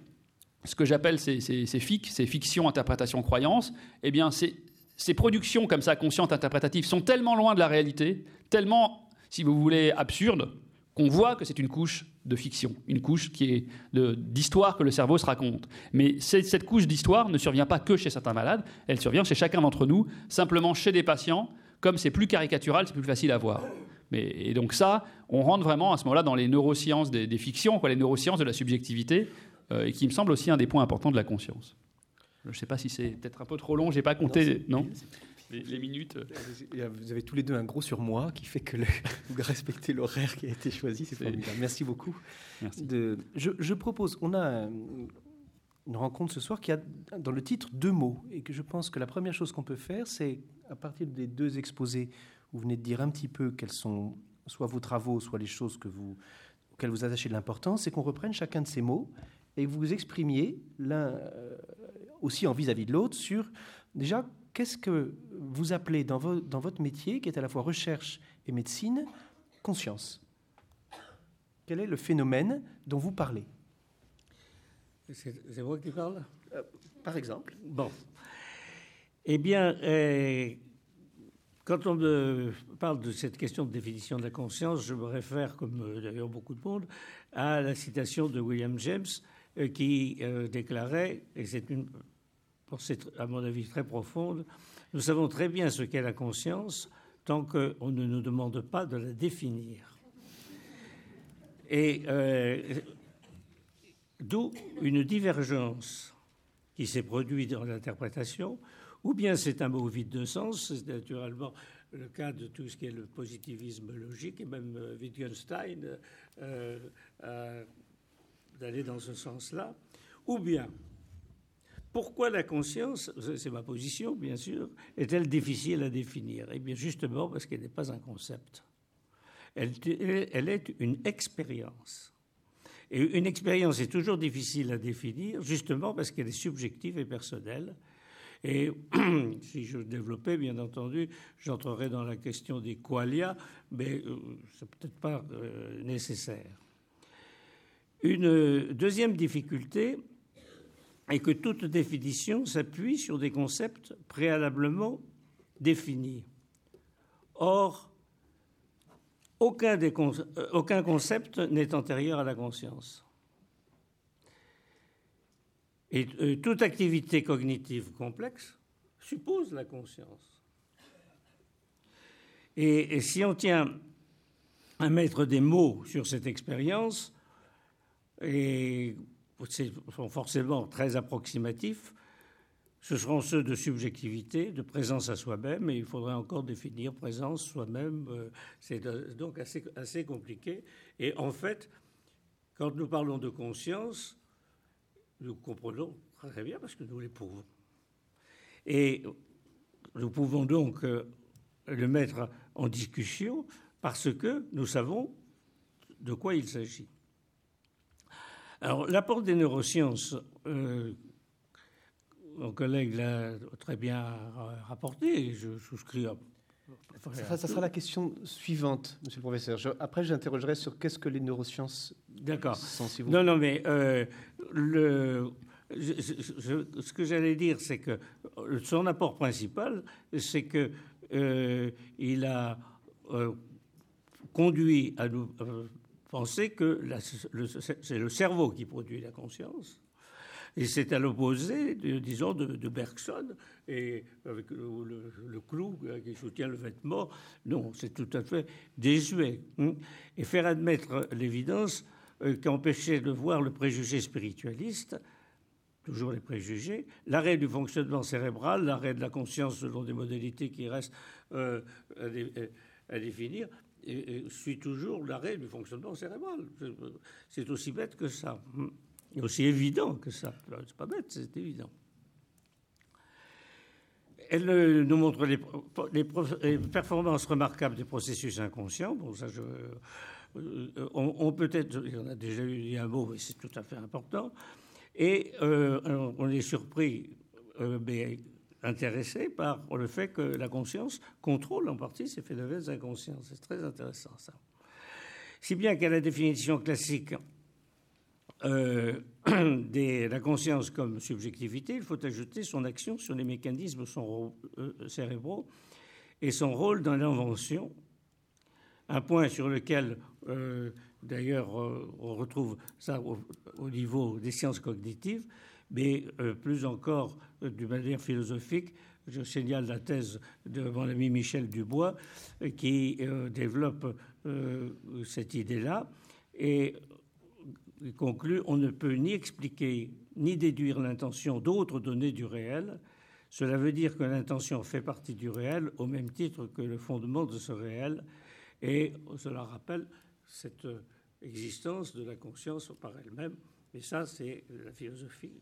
ce que j'appelle ces, ces, FIC, ces fictions, interprétations, croyances, eh bien, ces, productions comme ça, conscientes, interprétatives, sont tellement loin de la réalité, tellement, si vous voulez, absurdes, qu'on voit que c'est une couche de fiction, une couche qui est d'histoire que le cerveau se raconte. Mais cette couche d'histoire ne survient pas que chez certains malades, elle survient chez chacun d'entre nous, simplement chez des patients, comme c'est plus caricatural, c'est plus facile à voir. Mais, et donc ça, on rentre vraiment à ce moment-là dans les neurosciences des, des fictions, quoi, les neurosciences de la subjectivité, et qui me semble aussi un des points importants de la conscience. Je ne sais pas si c'est peut-être un peu trop long, j'ai pas compté, non, les, minutes. Euh, vous avez tous les deux un gros surmoi qui fait que vous respectez l'horaire qui a été choisi, c'est formidable. Merci beaucoup. Merci. De, je, je, propose, on a une rencontre ce soir qui a dans le titre deux mots, et que je pense que la première chose qu'on peut faire, c'est à partir des deux exposés, vous venez de dire un petit peu quels sont soit vos travaux, soit les choses que vous, auxquelles vous attachez de l'importance, c'est qu'on reprenne chacun de ces mots et vous exprimiez l'un euh, aussi en vis-à-vis de l'autre sur déjà qu'est-ce que vous appelez dans, dans, votre métier, qui est à la fois recherche et médecine, conscience? Quel est le phénomène dont vous parlez? C'est moi qui parle? Euh, Par exemple. Bon. Eh bien, euh, quand on me parle de cette question de définition de la conscience, je me réfère, comme d'ailleurs beaucoup de monde, à la citation de William James qui euh, déclarait, et c'est à mon avis très profonde, nous savons très bien ce qu'est la conscience tant qu'on ne nous demande pas de la définir. Et euh, d'où une divergence qui s'est produite dans l'interprétation, ou bien c'est un mot vide de sens, c'est naturellement le cas de tout ce qui est le positivisme logique, et même Wittgenstein d'aller dans ce sens-là, ou bien pourquoi la conscience, c'est ma position bien sûr, est-elle difficile à définir? Eh bien justement parce qu'elle n'est pas un concept. Elle, est une expérience. Et une expérience est toujours difficile à définir, justement parce qu'elle est subjective et personnelle. Et si je développais, bien entendu, j'entrerai dans la question des qualia, mais ce n'est peut-être pas nécessaire. Une deuxième difficulté est que toute définition s'appuie sur des concepts préalablement définis. Or, aucun, euh, concept n'est antérieur à la conscience. Et euh, toute activité cognitive complexe suppose la conscience. et si on tient à mettre des mots sur cette expérience, et sont forcément très approximatifs. Ce seront ceux de subjectivité, de présence à soi-même, et il faudrait encore définir présence soi-même. Euh, c'est donc assez, assez compliqué. Et en fait, quand nous parlons de conscience, nous comprenons très bien parce que nous l'éprouvons. Et nous pouvons donc euh, le mettre en discussion parce que nous savons de quoi il s'agit. Alors, l'apport des neurosciences, euh, mon collègue l'a très bien rapporté, je souscris à. Ça, ça, sera la question suivante, monsieur le professeur. après, j'interrogerai sur qu'est-ce que les neurosciences D'accord. Non, non, mais euh, le, ce que j'allais dire, c'est que son apport principal, c'est que euh, il a conduit à nous penser que c'est le cerveau qui produit la conscience. Et c'est à l'opposé, disons, de, Bergson, et avec le, clou qui soutient le vêtement. Non, c'est tout à fait désuet. Hein. Et faire admettre l'évidence euh, qu'empêcher de voir le préjugé spiritualiste, toujours les préjugés, l'arrêt du fonctionnement cérébral, l'arrêt de la conscience selon des modalités qui restent euh, à, définir, suit toujours l'arrêt du fonctionnement cérébral. C'est aussi bête que ça. Aussi évident que ça. C'est pas bête, c'est évident. Elle euh, nous montre les, performances remarquables des processus inconscients. Bon, ça, je, euh, on, peut-être, il y en a déjà eu un mot, mais c'est tout à fait important. Et euh, on est surpris, mais intéressé par le fait que la conscience contrôle en partie ces phénomènes inconscients. C'est très intéressant ça. Si bien qu'à la définition classique euh, de la conscience comme subjectivité, il faut ajouter son action sur les mécanismes son, euh, cérébraux et son rôle dans l'invention, un point sur lequel, euh, d'ailleurs, on retrouve ça au, niveau des sciences cognitives, mais euh, plus encore euh, d'une manière philosophique. Je signale la thèse de mon ami Michel Dubois euh, qui développe cette idée-là et conclut on ne peut ni expliquer ni déduire l'intention d'autres données du réel. Cela veut dire que l'intention fait partie du réel au même titre que le fondement de ce réel et cela rappelle cette existence de la conscience par elle-même. Et ça, c'est la philosophie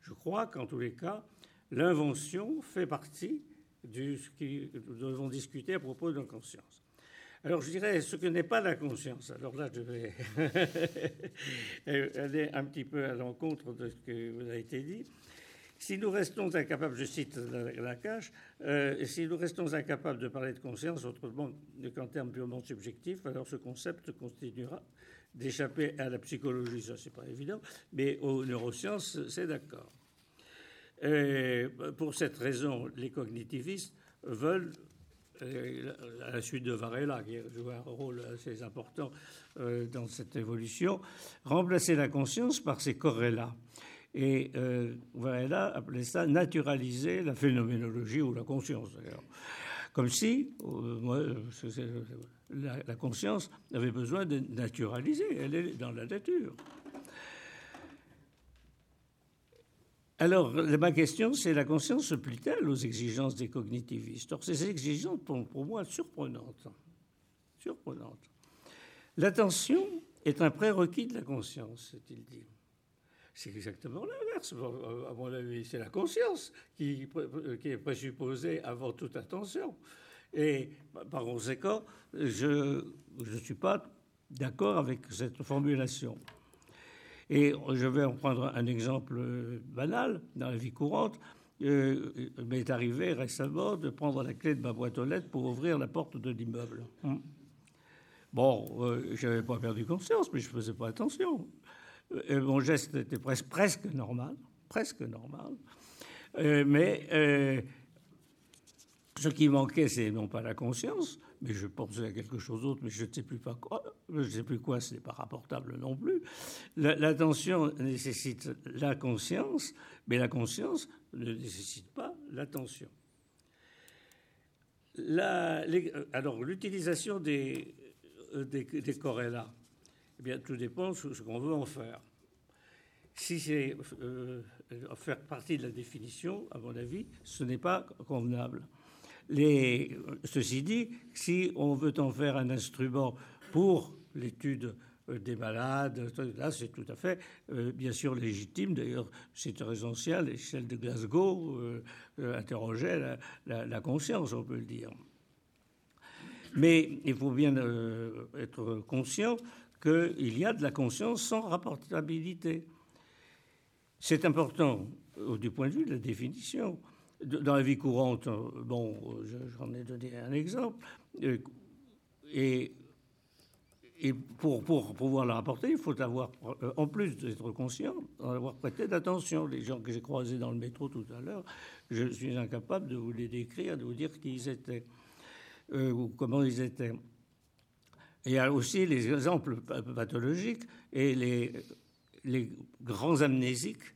je crois qu'en tous les cas, l'invention fait partie de ce que nous devons discuter à propos de la conscience. Alors je dirais ce que n'est pas la conscience. Alors là, je vais aller un petit peu à l'encontre de ce que vous avez été dit. Si nous restons incapables, je cite la, la cache, euh, si nous restons incapables de parler de conscience autrement qu'en termes purement subjectifs, alors ce concept continuera d'échapper à la psychologie, ça c'est pas évident, mais aux neurosciences, c'est d'accord. pour cette raison, les cognitivistes veulent, euh, à la suite de Varela, qui joue un rôle assez important euh, dans cette évolution, remplacer la conscience par ses corrélats. Et euh, Varela appelait ça naturaliser la phénoménologie ou la conscience, d'ailleurs. Comme si, euh, la, conscience avait besoin de naturaliser. Elle est dans la nature. Alors, ma question, c'est la conscience se plie-t-elle aux exigences des cognitivistes? Or, ces exigences sont pour moi surprenantes. Surprenantes. L'attention est un prérequis de la conscience, c'est-il dit. C'est exactement l'inverse. À mon avis, c'est la conscience qui, qui, est présupposée avant toute attention. Et par conséquent, je ne suis pas d'accord avec cette formulation. Et je vais en prendre un exemple banal dans la vie courante. Euh, il m'est arrivé récemment de prendre la clé de ma boîte aux lettres pour ouvrir la porte de l'immeuble. Hum. Bon, euh, je n'avais pas perdu conscience, mais je ne faisais pas attention. Euh, mon geste était presque, normal, presque normal. mais ce qui manquait, c'est non pas la conscience, mais je pensais à quelque chose d'autre, mais je ne sais plus quoi. Je sais plus quoi, ce n'est pas rapportable non plus. L'attention nécessite la conscience, mais la conscience ne nécessite pas l'attention. alors, l'utilisation des, des, des, eh bien, tout dépend de ce qu'on veut en faire. Si c'est euh, faire partie de la définition, à mon avis, ce n'est pas convenable. Ceci dit, si on veut en faire un instrument pour l'étude euh, des malades, là c'est tout à fait euh, bien sûr légitime. D'ailleurs, c'est très ancien, l'échelle de Glasgow euh, interrogeait la, conscience, on peut le dire. Mais il faut bien être conscient qu'il y a de la conscience sans rapportabilité. C'est important du point de vue de la définition dans la vie courante, euh, bon, j'en ai donné un exemple, euh, et, pour, pouvoir la rapporter, il faut avoir, euh, en plus d'être conscient, avoir prêté d'attention. Les gens que j'ai croisés dans le métro tout à l'heure, je suis incapable de vous les décrire, de vous dire qui ils étaient, ou comment ils étaient. Il y a aussi les exemples pathologiques et les, grands amnésiques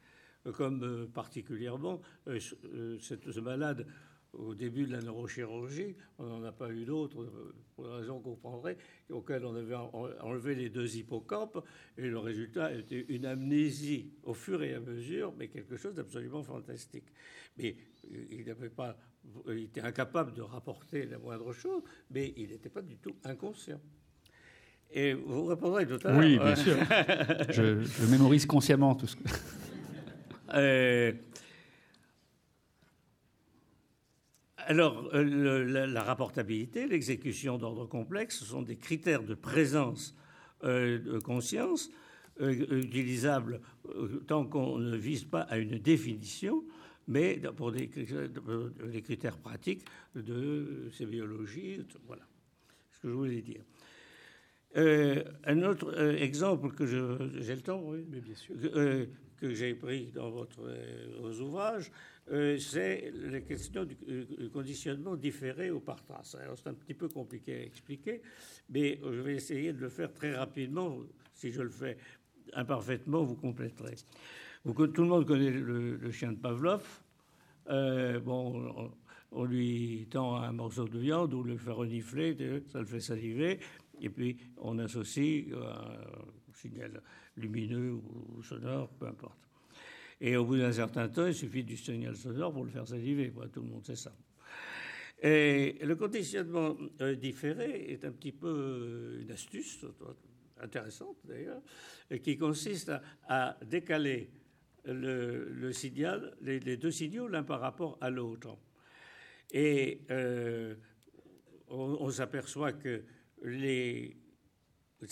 comme euh, particulièrement euh, euh, ce malade au début de la neurochirurgie, on n'en a pas eu d'autres, pour la raison qu'on comprendrait, auquel on avait enlevé les deux hippocampes, et le résultat était une amnésie au fur et à mesure, mais quelque chose d'absolument fantastique. Mais il n'avait pas, il était incapable de rapporter la moindre chose, mais il n'était pas du tout inconscient. Et vous répondrez tout à l'heure. Oui, bien sûr. je, je mémorise consciemment tout ce que. Euh, alors, euh, la, rapportabilité, l'exécution d'ordre complexe, ce sont des critères de présence euh, de conscience utilisables tant qu'on ne vise pas à une définition, mais pour des, critères pratiques de sémiologie. Voilà ce que je voulais dire. Un autre exemple que j'ai le temps, oui, mais bien sûr que j'ai pris dans votre, euh, vos ouvrages, euh, c'est la question du, euh, conditionnement différé ou par trace. c'est un petit peu compliqué à expliquer, mais je vais essayer de le faire très rapidement. Si je le fais imparfaitement, vous compléterez. tout le monde connaît le, chien de Pavlov. bon, on, lui tend un morceau de viande ou le fait renifler, ça le fait saliver, et puis on associe un signal lumineux ou sonore, peu importe. Et au bout d'un certain temps, il suffit du signal sonore pour le faire saliver. tout le monde sait ça. Et le conditionnement euh, différé est un petit peu euh, une astuce intéressante d'ailleurs, qui consiste à, décaler les, deux signaux l'un par rapport à l'autre. Et euh, on s'aperçoit que les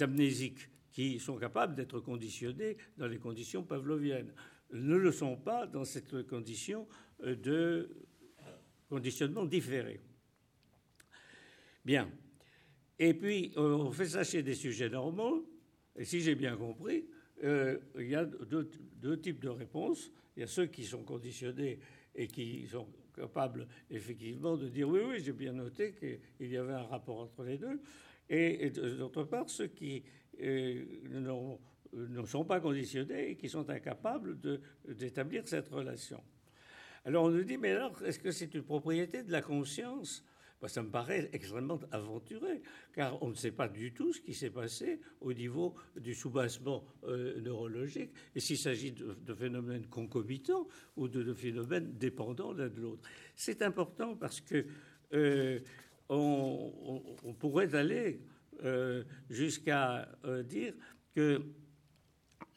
amnésiques qui sont capables d'être conditionnés dans les conditions pavloviennes, ne le sont pas dans cette condition euh, de conditionnement différé. Bien. Et puis, on fait ça chez des sujets normaux, et si j'ai bien compris, euh, il y a deux, types de réponses. Il y a ceux qui sont conditionnés et qui sont capables effectivement de dire oui, oui, j'ai bien noté qu'il y avait un rapport entre les deux. Et, d'autre part, ceux qui euh, ne sont pas conditionnés et qui sont incapables d'établir cette relation. Alors on nous dit, mais alors, est-ce que c'est une propriété de la conscience? Ben, Ça me paraît extrêmement aventuré, car on ne sait pas du tout ce qui s'est passé au niveau du soubassement euh, neurologique, et s'il s'agit de, phénomènes concomitants ou de, phénomènes dépendants l'un de l'autre. C'est important parce que euh, on, pourrait aller euh, jusqu'à euh, dire que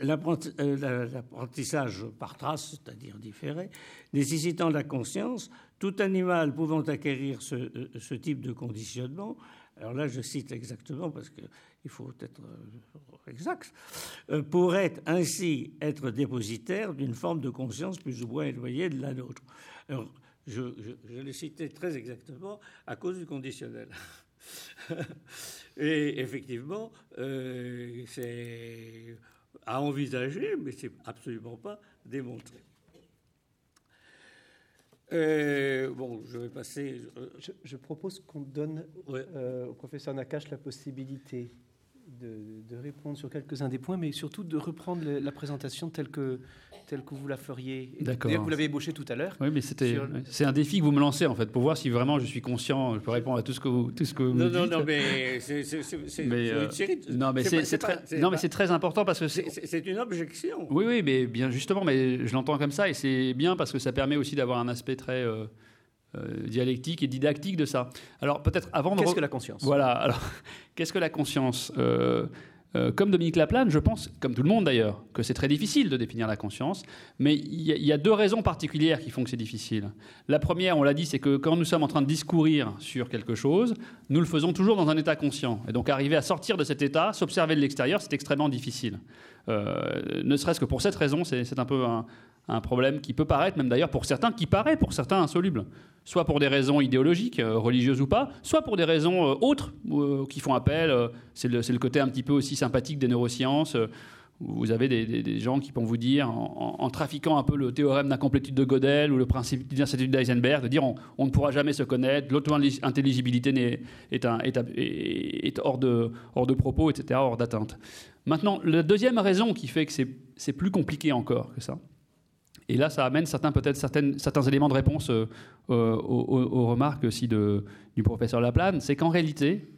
euh, l'apprentissage par trace, c'est-à-dire différé, nécessitant la conscience, tout animal pouvant acquérir ce, type de conditionnement alors là je cite exactement parce qu'il faut être exact, pourrait ainsi être dépositaire d'une forme de conscience plus ou moins éloignée de la nôtre. Alors, je, je, l'ai cité très exactement à cause du conditionnel. Et effectivement, euh, c'est à envisager, mais c'est absolument pas démontré. Euh, bon, je vais passer. Je, propose qu'on donne euh, au professeur Nakache la possibilité de, répondre sur quelques-uns des points, mais surtout de reprendre la présentation telle que, telle que vous la feriez. D'accord. Vous l'avez ébauché tout à l'heure. Oui, mais c'était, c'est un défi que vous me lancez en fait, pour voir si vraiment je suis conscient, je peux répondre à tout ce que vous, tout ce que vous non, me non, dites. Non, mais c'est, c'est, c'est mais, euh, non, mais c'est, très, non, mais c'est très important parce que c'est, une objection. Oui, oui, mais bien justement, mais je l'entends comme ça et c'est bien parce que ça permet aussi d'avoir un aspect très euh, euh, dialectique et didactique de ça. Alors peut-être avant de... Qu'est-ce que la conscience? Voilà, alors qu'est-ce que la conscience? Euh, euh, comme Dominique Laplane, je pense, comme tout le monde d'ailleurs, que c'est très difficile de définir la conscience, mais il y, a deux raisons particulières qui font que c'est difficile. La première, on l'a dit, c'est que quand nous sommes en train de discourir sur quelque chose, nous le faisons toujours dans un état conscient. Et donc arriver à sortir de cet état, s'observer de l'extérieur, c'est extrêmement difficile. ne serait-ce que pour cette raison, c'est un peu un, un problème qui peut paraître, même d'ailleurs pour certains, qui paraît pour certains insoluble, soit pour des raisons idéologiques, euh, religieuses ou pas, soit pour des raisons euh, autres euh, qui font appel. c'est le, côté un petit peu aussi sympathique des neurosciences. vous avez des, gens qui vont vous dire, en, trafiquant un peu le théorème d'incomplétude de Gödel ou le principe d'incertitude d'Eisenberg, de dire on, ne pourra jamais se connaître, l'auto-intelligibilité est, hors de propos, etc., hors d'atteinte. Maintenant, la deuxième raison qui fait que c'est plus compliqué encore que ça, et là, ça amène certains, peut-être certains éléments de réponse euh, euh, aux, remarques aussi de, du professeur Laplane. C'est qu'en réalité,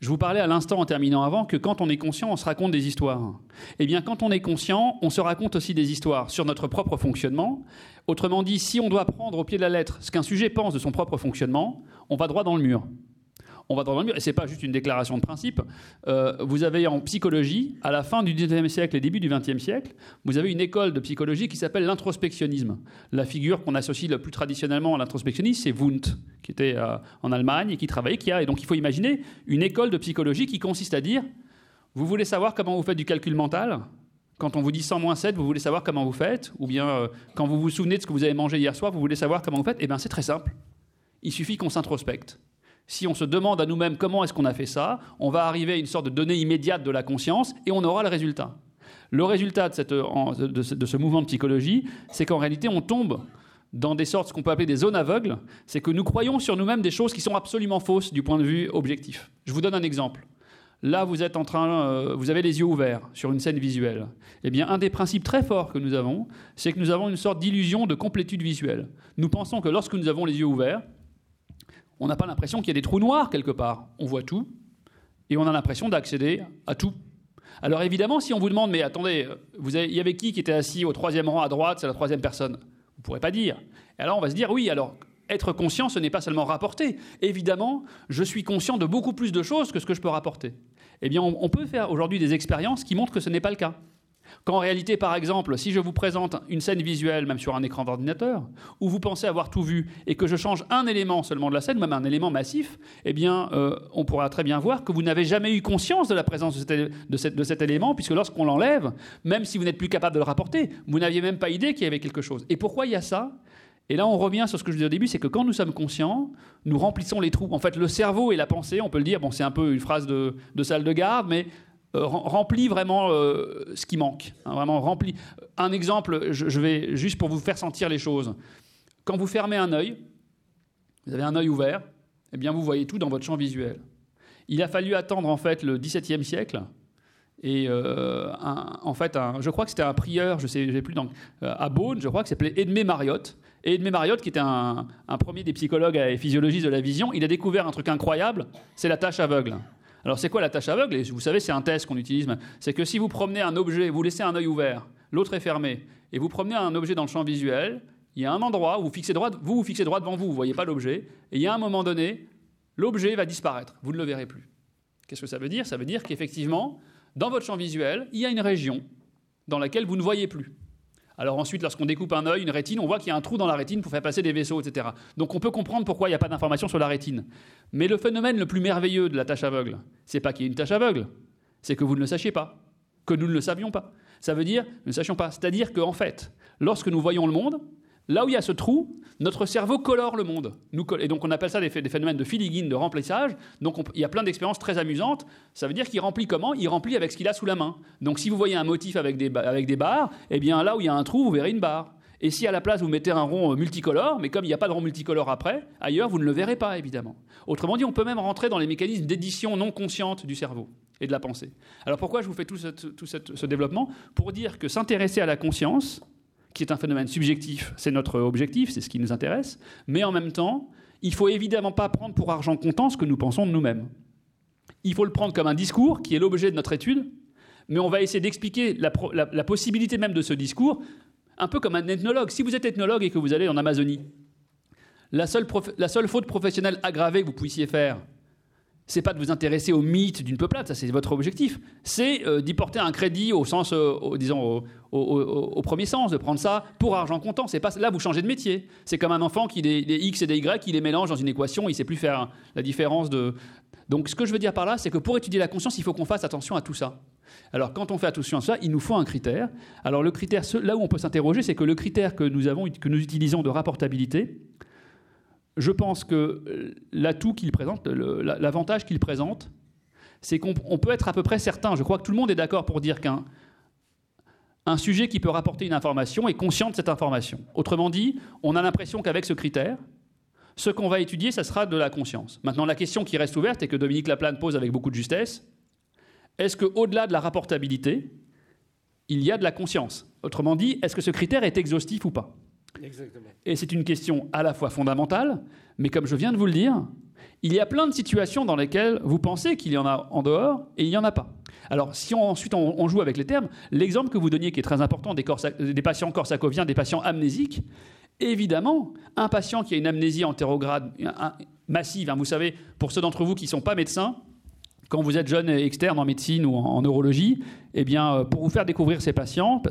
je vous parlais à l'instant en terminant avant que quand on est conscient, on se raconte des histoires. Eh bien, quand on est conscient, on se raconte aussi des histoires sur notre propre fonctionnement. Autrement dit, si on doit prendre au pied de la lettre ce qu'un sujet pense de son propre fonctionnement, on va droit dans le mur on va dans le mur. Et c'est pas juste une déclaration de principe. Euh, vous avez en psychologie, à la fin du 19e siècle et début du 20e siècle, vous avez une école de psychologie qui s'appelle l'introspectionnisme. La figure qu'on associe le plus traditionnellement à l'introspectionnisme, c'est Wundt, qui était euh, en Allemagne et qui travaillait, qui a. Et donc il faut imaginer une école de psychologie qui consiste à dire vous voulez savoir comment vous faites du calcul mental? Quand on vous dit 100 moins 7, vous voulez savoir comment vous faites? Ou bien euh, quand vous vous souvenez de ce que vous avez mangé hier soir, vous voulez savoir comment vous faites? Eh bien c'est très simple. Il suffit qu'on s'introspecte si on se demande à nous-mêmes comment est-ce qu'on a fait ça, on va arriver à une sorte de donnée immédiate de la conscience et on aura le résultat. Le résultat de, ce, mouvement de psychologie, c'est qu'en réalité, on tombe dans des sortes, ce qu'on peut appeler des zones aveugles, c'est que nous croyons sur nous-mêmes des choses qui sont absolument fausses du point de vue objectif. Je vous donne un exemple. Là, vous êtes en train, euh, vous avez les yeux ouverts sur une scène visuelle. Eh bien, un des principes très forts que nous avons, c'est que nous avons une sorte d'illusion de complétude visuelle. Nous pensons que lorsque nous avons les yeux ouverts, on n'a pas l'impression qu'il y a des trous noirs quelque part. On voit tout et on a l'impression d'accéder à tout. Alors évidemment, si on vous demande, mais attendez, vous il y avait qui qui était assis au troisième rang à droite, c'est la troisième personne? Vous ne pourrez pas dire. Alors on va se dire, oui, alors être conscient, ce n'est pas seulement rapporter. Évidemment, je suis conscient de beaucoup plus de choses que ce que je peux rapporter. Eh bien, on peut faire aujourd'hui des expériences qui montrent que ce n'est pas le cas. Qu'en réalité, par exemple, si je vous présente une scène visuelle, même sur un écran d'ordinateur, où vous pensez avoir tout vu et que je change un élément seulement de la scène, même un élément massif, eh bien, euh, on pourra très bien voir que vous n'avez jamais eu conscience de la présence de cet, élément, puisque lorsqu'on l'enlève, même si vous n'êtes plus capable de le rapporter, vous n'aviez même pas idée qu'il y avait quelque chose. Et pourquoi il y a ça? Et là, on revient sur ce que je disais au début, c'est que quand nous sommes conscients, nous remplissons les trous. En fait, le cerveau et la pensée, on peut le dire, bon, c'est un peu une phrase de, de salle de garde, mais remplit vraiment euh, ce qui manque. Hein, vraiment remplit. Un exemple, je, vais juste pour vous faire sentir les choses. Quand vous fermez un œil, vous avez un œil ouvert, eh bien vous voyez tout dans votre champ visuel. Il a fallu attendre en fait le XVIIe siècle et euh, en fait, je crois que c'était un prieur, je sais, plus à Beaune, je crois que s'appelait Edmé Mariotte. Et Edmé Mariotte, qui était un, un, premier des psychologues et physiologistes de la vision, il a découvert un truc incroyable, c'est la tâche aveugle. Alors c'est quoi la tâche aveugle? Vous savez, c'est un test qu'on utilise. C'est que si vous promenez un objet, vous laissez un œil ouvert, l'autre est fermé, et vous promenez un objet dans le champ visuel, il y a un endroit où vous fixez droit, vous vous fixez droit devant vous, vous ne voyez pas l'objet, et il y a un moment donné, l'objet va disparaître, vous ne le verrez plus. Qu'est-ce que ça veut dire? Ça veut dire qu'effectivement, dans votre champ visuel, il y a une région dans laquelle vous ne voyez plus. Alors ensuite, lorsqu'on découpe un œil, une rétine, on voit qu'il y a un trou dans la rétine pour faire passer des vaisseaux, etc. Donc on peut comprendre pourquoi il n'y a pas d'information sur la rétine. Mais le phénomène le plus merveilleux de la tâche aveugle, c'est pas qu'il y ait une tâche aveugle, c'est que vous ne le sachiez pas, que nous ne le savions pas. Ça veut dire, nous ne sachions pas. C'est-à-dire qu'en fait, lorsque nous voyons le monde, là où il y a ce trou, notre cerveau colore le monde. et donc on appelle ça des, phénomènes de filigine, de remplissage. Donc il y a plein d'expériences très amusantes. Ça veut dire qu'il remplit comment? Il remplit avec ce qu'il a sous la main. Donc si vous voyez un motif avec des, barres, eh bien là où il y a un trou, vous verrez une barre. Et si à la place vous mettez un rond euh, multicolore, mais comme il n'y a pas de rond multicolore après, ailleurs vous ne le verrez pas évidemment. Autrement dit, on peut même rentrer dans les mécanismes d'édition non consciente du cerveau et de la pensée. Alors pourquoi je vous fais tout ce développement? Pour dire que s'intéresser à la conscience, qui est un phénomène subjectif, c'est notre objectif, c'est ce qui nous intéresse, mais en même temps, il faut évidemment pas prendre pour argent comptant ce que nous pensons de nous-mêmes. Il faut le prendre comme un discours qui est l'objet de notre étude, mais on va essayer d'expliquer la, la, possibilité même de ce discours, un peu comme un ethnologue. Si vous êtes ethnologue et que vous allez en Amazonie, la seule, la seule faute professionnelle aggravée que vous puissiez faire, c'est pas de vous intéresser au mythe d'une peuplade, ça c'est votre objectif. C'est euh, d'y porter un crédit au sens, euh, disons, au, premier sens, de prendre ça pour argent comptant. C'est pas là vous changez de métier. C'est comme un enfant qui des, des, x et des y, qui les mélange dans une équation, il sait plus faire la différence de. Donc ce que je veux dire par là, c'est que pour étudier la conscience, il faut qu'on fasse attention à tout ça. Alors quand on fait attention à ça, il nous faut un critère. Alors le critère, là où on peut s'interroger, c'est que le critère que nous avons, que nous utilisons de rapportabilité, je pense que euh, l'atout qu'il présente, l'avantage qu'il présente, c'est qu'on peut être à peu près certain, je crois que tout le monde est d'accord pour dire qu'un un sujet qui peut rapporter une information est conscient de cette information. Autrement dit, on a l'impression qu'avec ce critère, ce qu'on va étudier, ça sera de la conscience. Maintenant, la question qui reste ouverte et que Dominique Laplane pose avec beaucoup de justesse, est-ce qu'au-delà de la rapportabilité, il y a de la conscience? Autrement dit, est-ce que ce critère est exhaustif ou pas? Et c'est une question à la fois fondamentale, mais comme je viens de vous le dire, il y a plein de situations dans lesquelles vous pensez qu'il y en a en dehors et il n'y en a pas. Alors, si ensuite on, joue avec les termes, l'exemple que vous donniez qui est très important des, des patients corsacoviens, des patients amnésiques, évidemment, un patient qui a une amnésie entérograde massive, hein, vous savez, pour ceux d'entre vous qui ne sont pas médecins, quand vous êtes jeune et externe en médecine ou en, neurologie, eh bien, euh, pour vous faire découvrir ces patients,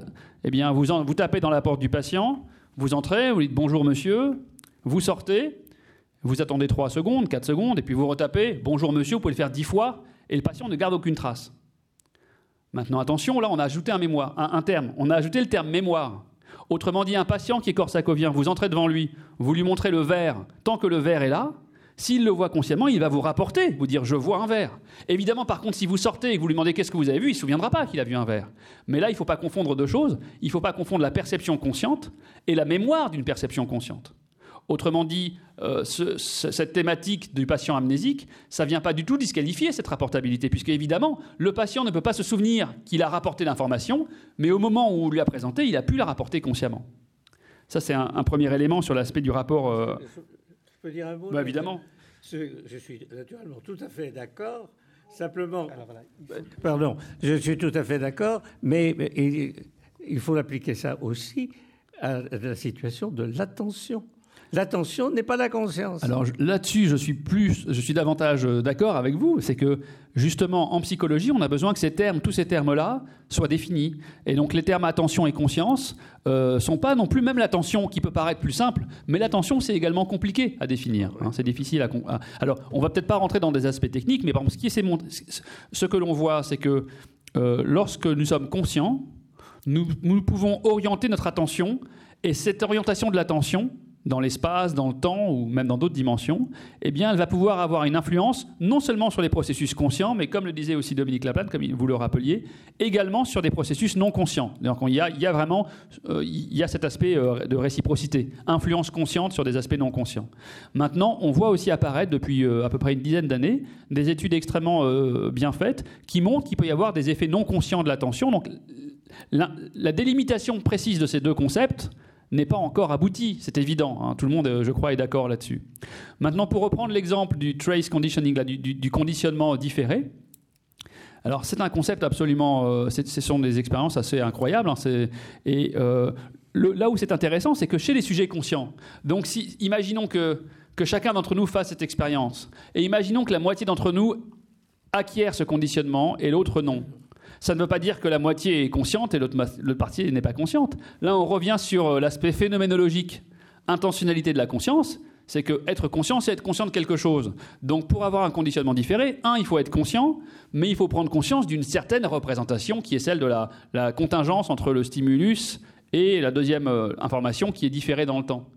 eh bien, vous tapez dans la porte du patient, vous entrez, vous dites bonjour monsieur, vous sortez, vous attendez 3 secondes, 4 secondes, et puis vous retapez bonjour monsieur, vous pouvez le faire 10 fois, et le patient ne garde aucune trace. Maintenant, attention, là, on a ajouté un mémoire, un, terme. On a ajouté le terme mémoire. Autrement dit, un patient qui est corsacovien, vous entrez devant lui, vous lui montrez le verre, tant que le verre est là, s'il le voit consciemment, il va vous rapporter, vous dire je vois un verre. Évidemment, par contre, si vous sortez et que vous lui demandez qu'est-ce que vous avez vu, il ne se souviendra pas qu'il a vu un verre. Mais là, il ne faut pas confondre deux choses. Il ne faut pas confondre la perception consciente et la mémoire d'une perception consciente. Autrement dit, euh, cette thématique du patient amnésique, ça ne vient pas du tout disqualifier cette rapportabilité, puisque évidemment, le patient ne peut pas se souvenir qu'il a rapporté l'information, mais au moment où on lui a présenté, il a pu la rapporter consciemment. Ça, c'est un, premier élément sur l'aspect du rapport. Euh, je peux dire un mot bah, Évidemment. Je suis naturellement tout à fait d'accord. Simplement, pardon, je suis tout à fait d'accord, mais il faut appliquer ça aussi à la situation de l'attention. L'attention n'est pas la conscience. Alors là-dessus, je suis plus, je suis davantage euh, d'accord avec vous. C'est que justement, en psychologie, on a besoin que ces termes, tous ces termes-là, soient définis. Et donc, les termes attention et conscience euh, sont pas non plus même l'attention qui peut paraître plus simple, mais l'attention c'est également compliqué à définir. Hein. c'est difficile à, Alors, on va peut-être pas rentrer dans des aspects techniques, mais par ce, qui est, ce que l'on voit, c'est que euh, lorsque nous sommes conscients, nous pouvons orienter notre attention, et cette orientation de l'attention dans l'espace, dans le temps ou même dans d'autres dimensions, eh bien, elle va pouvoir avoir une influence non seulement sur les processus conscients, mais comme le disait aussi Dominique Laplane, comme vous le rappeliez, également sur des processus non conscients. Donc il y a, vraiment euh, il y a cet aspect euh, de réciprocité, influence consciente sur des aspects non conscients. Maintenant, on voit aussi apparaître depuis euh, à peu près une dizaine d'années des études extrêmement bien faites qui montrent qu'il peut y avoir des effets non conscients de l'attention. Donc la délimitation précise de ces deux concepts n'est pas encore abouti, c'est évident. Hein. Tout le monde, euh, je crois, est d'accord là-dessus. Maintenant, pour reprendre l'exemple du trace conditioning, du, conditionnement différé, alors c'est un concept absolument, euh, ce sont des expériences assez incroyables. Hein, et euh, là où c'est intéressant, c'est que chez les sujets conscients, donc si, imaginons que, que chacun d'entre nous fasse cette expérience, et imaginons que la moitié d'entre nous acquiert ce conditionnement et l'autre non. Ça ne veut pas dire que la moitié est consciente et l'autre partie n'est pas consciente. Là, on revient sur l'aspect phénoménologique, intentionnalité de la conscience c'est que être conscient, c'est être conscient de quelque chose. Donc pour avoir un conditionnement différé, un, il faut être conscient, mais il faut prendre conscience d'une certaine représentation qui est celle de la, contingence entre le stimulus et la deuxième euh, information qui est différée dans le temps.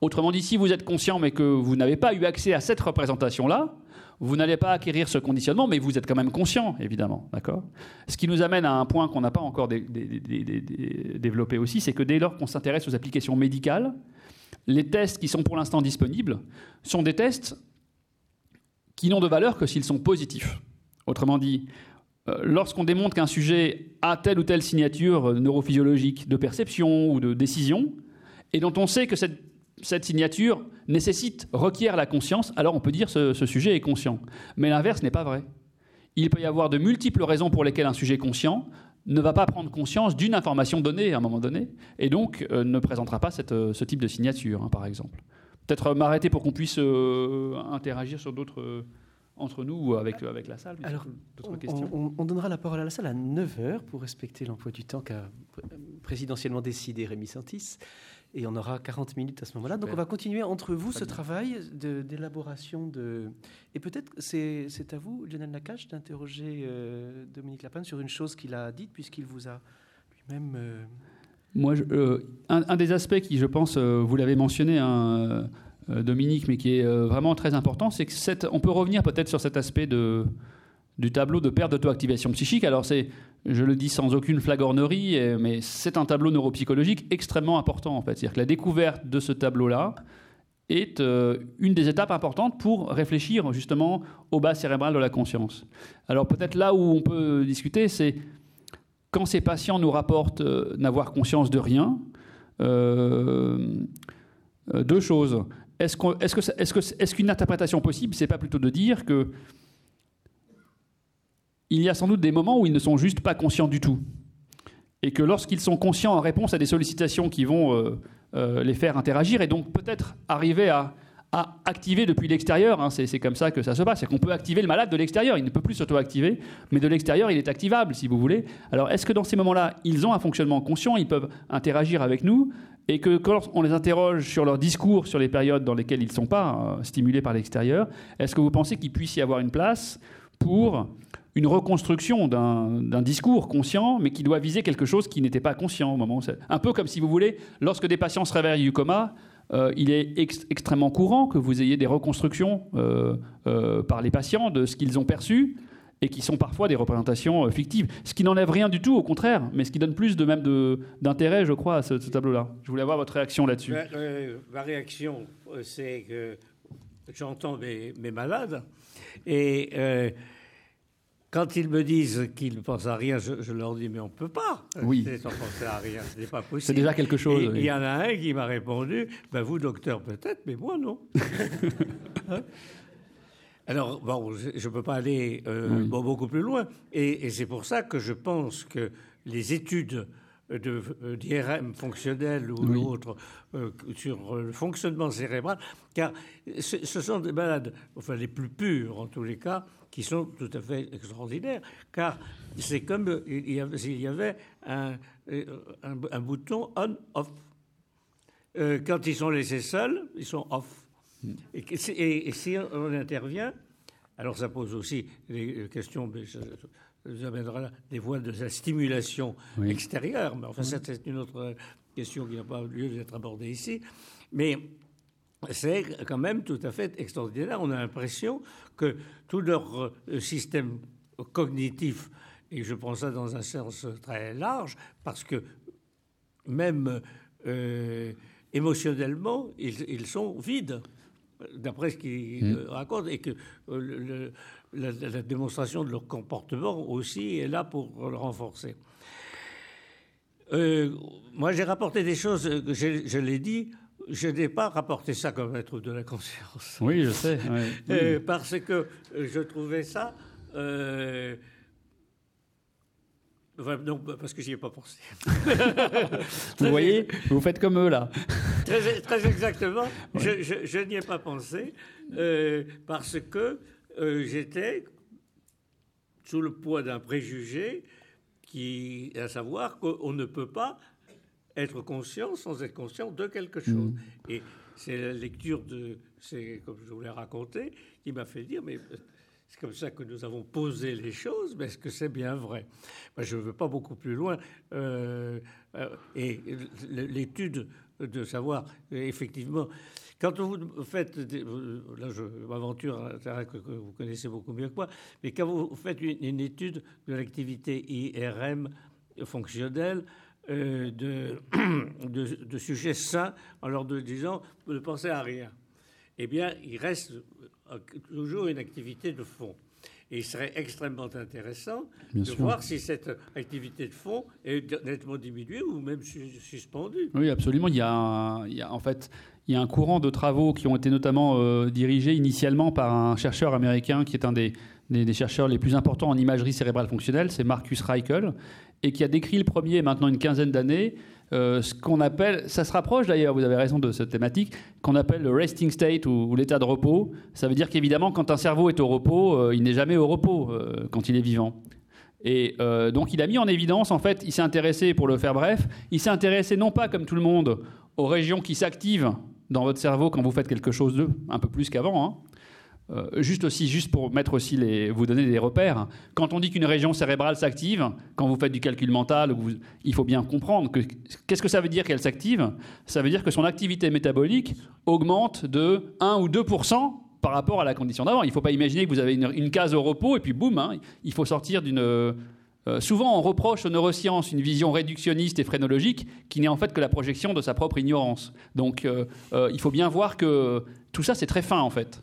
Autrement dit, si vous êtes conscient mais que vous n'avez pas eu accès à cette représentation-là, vous n'allez pas acquérir ce conditionnement, mais vous êtes quand même conscient, évidemment. D'accord? Ce qui nous amène à un point qu'on n'a pas encore développé aussi, c'est que dès lors qu'on s'intéresse aux applications médicales, les tests qui sont pour l'instant disponibles sont des tests qui n'ont de valeur que s'ils sont positifs. Autrement dit, euh, lorsqu'on démontre qu'un sujet a telle ou telle signature neurophysiologique de perception ou de décision, et dont on sait que cette, signature nécessite, requiert la conscience, alors on peut dire que ce sujet est conscient. Mais l'inverse n'est pas vrai. Il peut y avoir de multiples raisons pour lesquelles un sujet conscient ne va pas prendre conscience d'une information donnée à un moment donné, et donc euh, ne présentera pas euh, ce type de signature, hein, par exemple. Peut-être euh, m'arrêter pour qu'on puisse interagir sur d'autres entre nous ou avec, avec la salle. Alors, on, questions. On, on, donnera la parole à la salle à 9h pour respecter l'emploi du temps qu'a présidentiellement décidé Rémi Santis et on aura 40 minutes à ce moment-là. Donc on va continuer entre vous ce travail d'élaboration de, Et peut-être c'est à vous, Lionel Nakache, d'interroger euh, Dominique Lapin sur une chose qu'il a dite, puisqu'il vous a lui-même... Euh, Moi, euh, un, des aspects qui, je pense, vous l'avez mentionné, hein, Dominique, mais qui est vraiment très important, c'est que on peut revenir peut-être sur cet aspect de, du tableau de perte d'auto-activation psychique. Alors c'est je le dis sans aucune flagornerie, mais c'est un tableau neuropsychologique extrêmement important en fait. C'est-à-dire que la découverte de ce tableau-là est euh, une des étapes importantes pour réfléchir justement au bas cérébral de la conscience. Alors peut-être là où on peut discuter, c'est quand ces patients nous rapportent euh, n'avoir conscience de rien, euh, deux choses. Est-ce qu'une est -ce interprétation possible, c'est pas plutôt de dire que il y a sans doute des moments où ils ne sont juste pas conscients du tout. Et que lorsqu'ils sont conscients en réponse à des sollicitations qui vont euh, euh, les faire interagir, et donc peut-être arriver à, activer depuis l'extérieur, hein, c'est comme ça que ça se passe, c'est qu'on peut activer le malade de l'extérieur, il ne peut plus s'auto-activer, mais de l'extérieur, il est activable, si vous voulez. Alors est-ce que dans ces moments-là, ils ont un fonctionnement conscient, ils peuvent interagir avec nous, et que quand on les interroge sur leur discours, sur les périodes dans lesquelles ils ne sont pas euh, stimulés par l'extérieur, est-ce que vous pensez qu'il puisse y avoir une place pour une reconstruction d'un discours conscient, mais qui doit viser quelque chose qui n'était pas conscient au moment où Un peu comme si vous voulez, lorsque des patients se réveillent du coma, euh, il est extrêmement courant que vous ayez des reconstructions euh, euh, par les patients de ce qu'ils ont perçu et qui sont parfois des représentations fictives. Ce qui n'enlève rien du tout, au contraire, mais ce qui donne plus de même d'intérêt, je crois, à ce, tableau-là. Je voulais avoir votre réaction là-dessus. ma réaction, c'est que j'entends mes, mes, malades et quand ils me disent qu'ils ne pensent à rien, je, leur dis mais on ne peut pas. Oui. Sans penser à rien, ce n'est pas possible. C'est déjà quelque chose. Il y en a un qui m'a répondu ben vous docteur peut-être, mais moi non. Hein Alors bon, je ne peux pas aller euh, beaucoup plus loin, et, c'est pour ça que je pense que les études d'IRM fonctionnel ou d'autres euh, sur le fonctionnement cérébral, car ce, ce, sont des malades, enfin les plus purs en tous les cas, qui sont tout à fait extraordinaires, car c'est comme s'il y avait un, un, bouton on-off. Euh, quand ils sont laissés seuls, ils sont off. Hmm. Et, si on intervient, alors ça pose aussi des questions, mais ça, amènera des voies de la stimulation extérieure, mais enfin, c'est une autre question qui n'a pas lieu d'être abordée ici. Mais c'est quand même tout à fait extraordinaire. On a l'impression que tout leur euh, système cognitif, et je prends ça dans un sens très large, parce que même euh, émotionnellement, ils, sont vides, d'après ce qu'ils mm. racontent, et que euh, la, démonstration de leur comportement aussi est là pour le renforcer. moi, j'ai rapporté des choses, que je l'ai dit, je n'ai pas rapporté ça comme être de la conscience. Oui, je sais. Euh, parce que je trouvais ça. Euh, non, parce que j'y ai pas pensé. vous voyez, vous faites comme eux là. très, exactement. Je, n'y ai pas pensé euh, parce que j'étais sous le poids d'un préjugé qui, à savoir qu'on ne peut pas être conscient sans être conscient de quelque chose. Mm. Et c'est la lecture de, c'est comme je vous l'ai raconté, qui m'a fait dire, mais c'est comme ça que nous avons posé les choses, mais est-ce que c'est bien vrai? Je ne veux pas beaucoup plus loin. Euh, euh, et l'étude de savoir, effectivement, quand vous faites, là je m'aventure un terrain que, vous connaissez beaucoup mieux que moi, mais quand vous faites une, étude de l'activité IRM fonctionnelle, euh, de, de, sujets sains en leur disant ne pensez à rien, eh bien, il reste toujours une activité de fond. Et il serait extrêmement intéressant de voir si cette activité de fond est nettement diminuée ou même suspendue. Oui, absolument. Il y a, il y a en fait il y a un courant de travaux qui ont été notamment euh, dirigés initialement par un chercheur américain qui est un des, des, chercheurs les plus importants en imagerie cérébrale fonctionnelle, c'est Marcus Reichel, et qui a décrit le premier, maintenant une quinzaine d'années, euh, ce qu'on appelle, ça se rapproche d'ailleurs, vous avez raison de cette thématique, qu'on appelle le resting state ou, l'état de repos. Ça veut dire qu'évidemment, quand un cerveau est au repos, euh, il n'est jamais au repos quand il est vivant. Et donc il a mis en évidence, en fait, il s'est intéressé, pour le faire bref, il s'est intéressé non pas comme tout le monde aux régions qui s'activent dans votre cerveau quand vous faites quelque chose d'eux, un peu plus qu'avant. Hein. Euh, juste aussi, juste pour mettre aussi les, vous donner des repères. Quand on dit qu'une région cérébrale s'active, quand vous faites du calcul mental, il faut bien comprendre que qu'est-ce que ça veut dire qu'elle s'active? Ça veut dire que son activité métabolique augmente de 1 ou 2% par rapport à la condition d'avant. Il ne faut pas imaginer que vous avez une, case au repos et puis boum, hein, il faut sortir d'une euh, souvent, on reproche aux neurosciences une vision réductionniste et phrénologique qui n'est en fait que la projection de sa propre ignorance. Donc, euh, il faut bien voir que tout ça, c'est très fin en fait.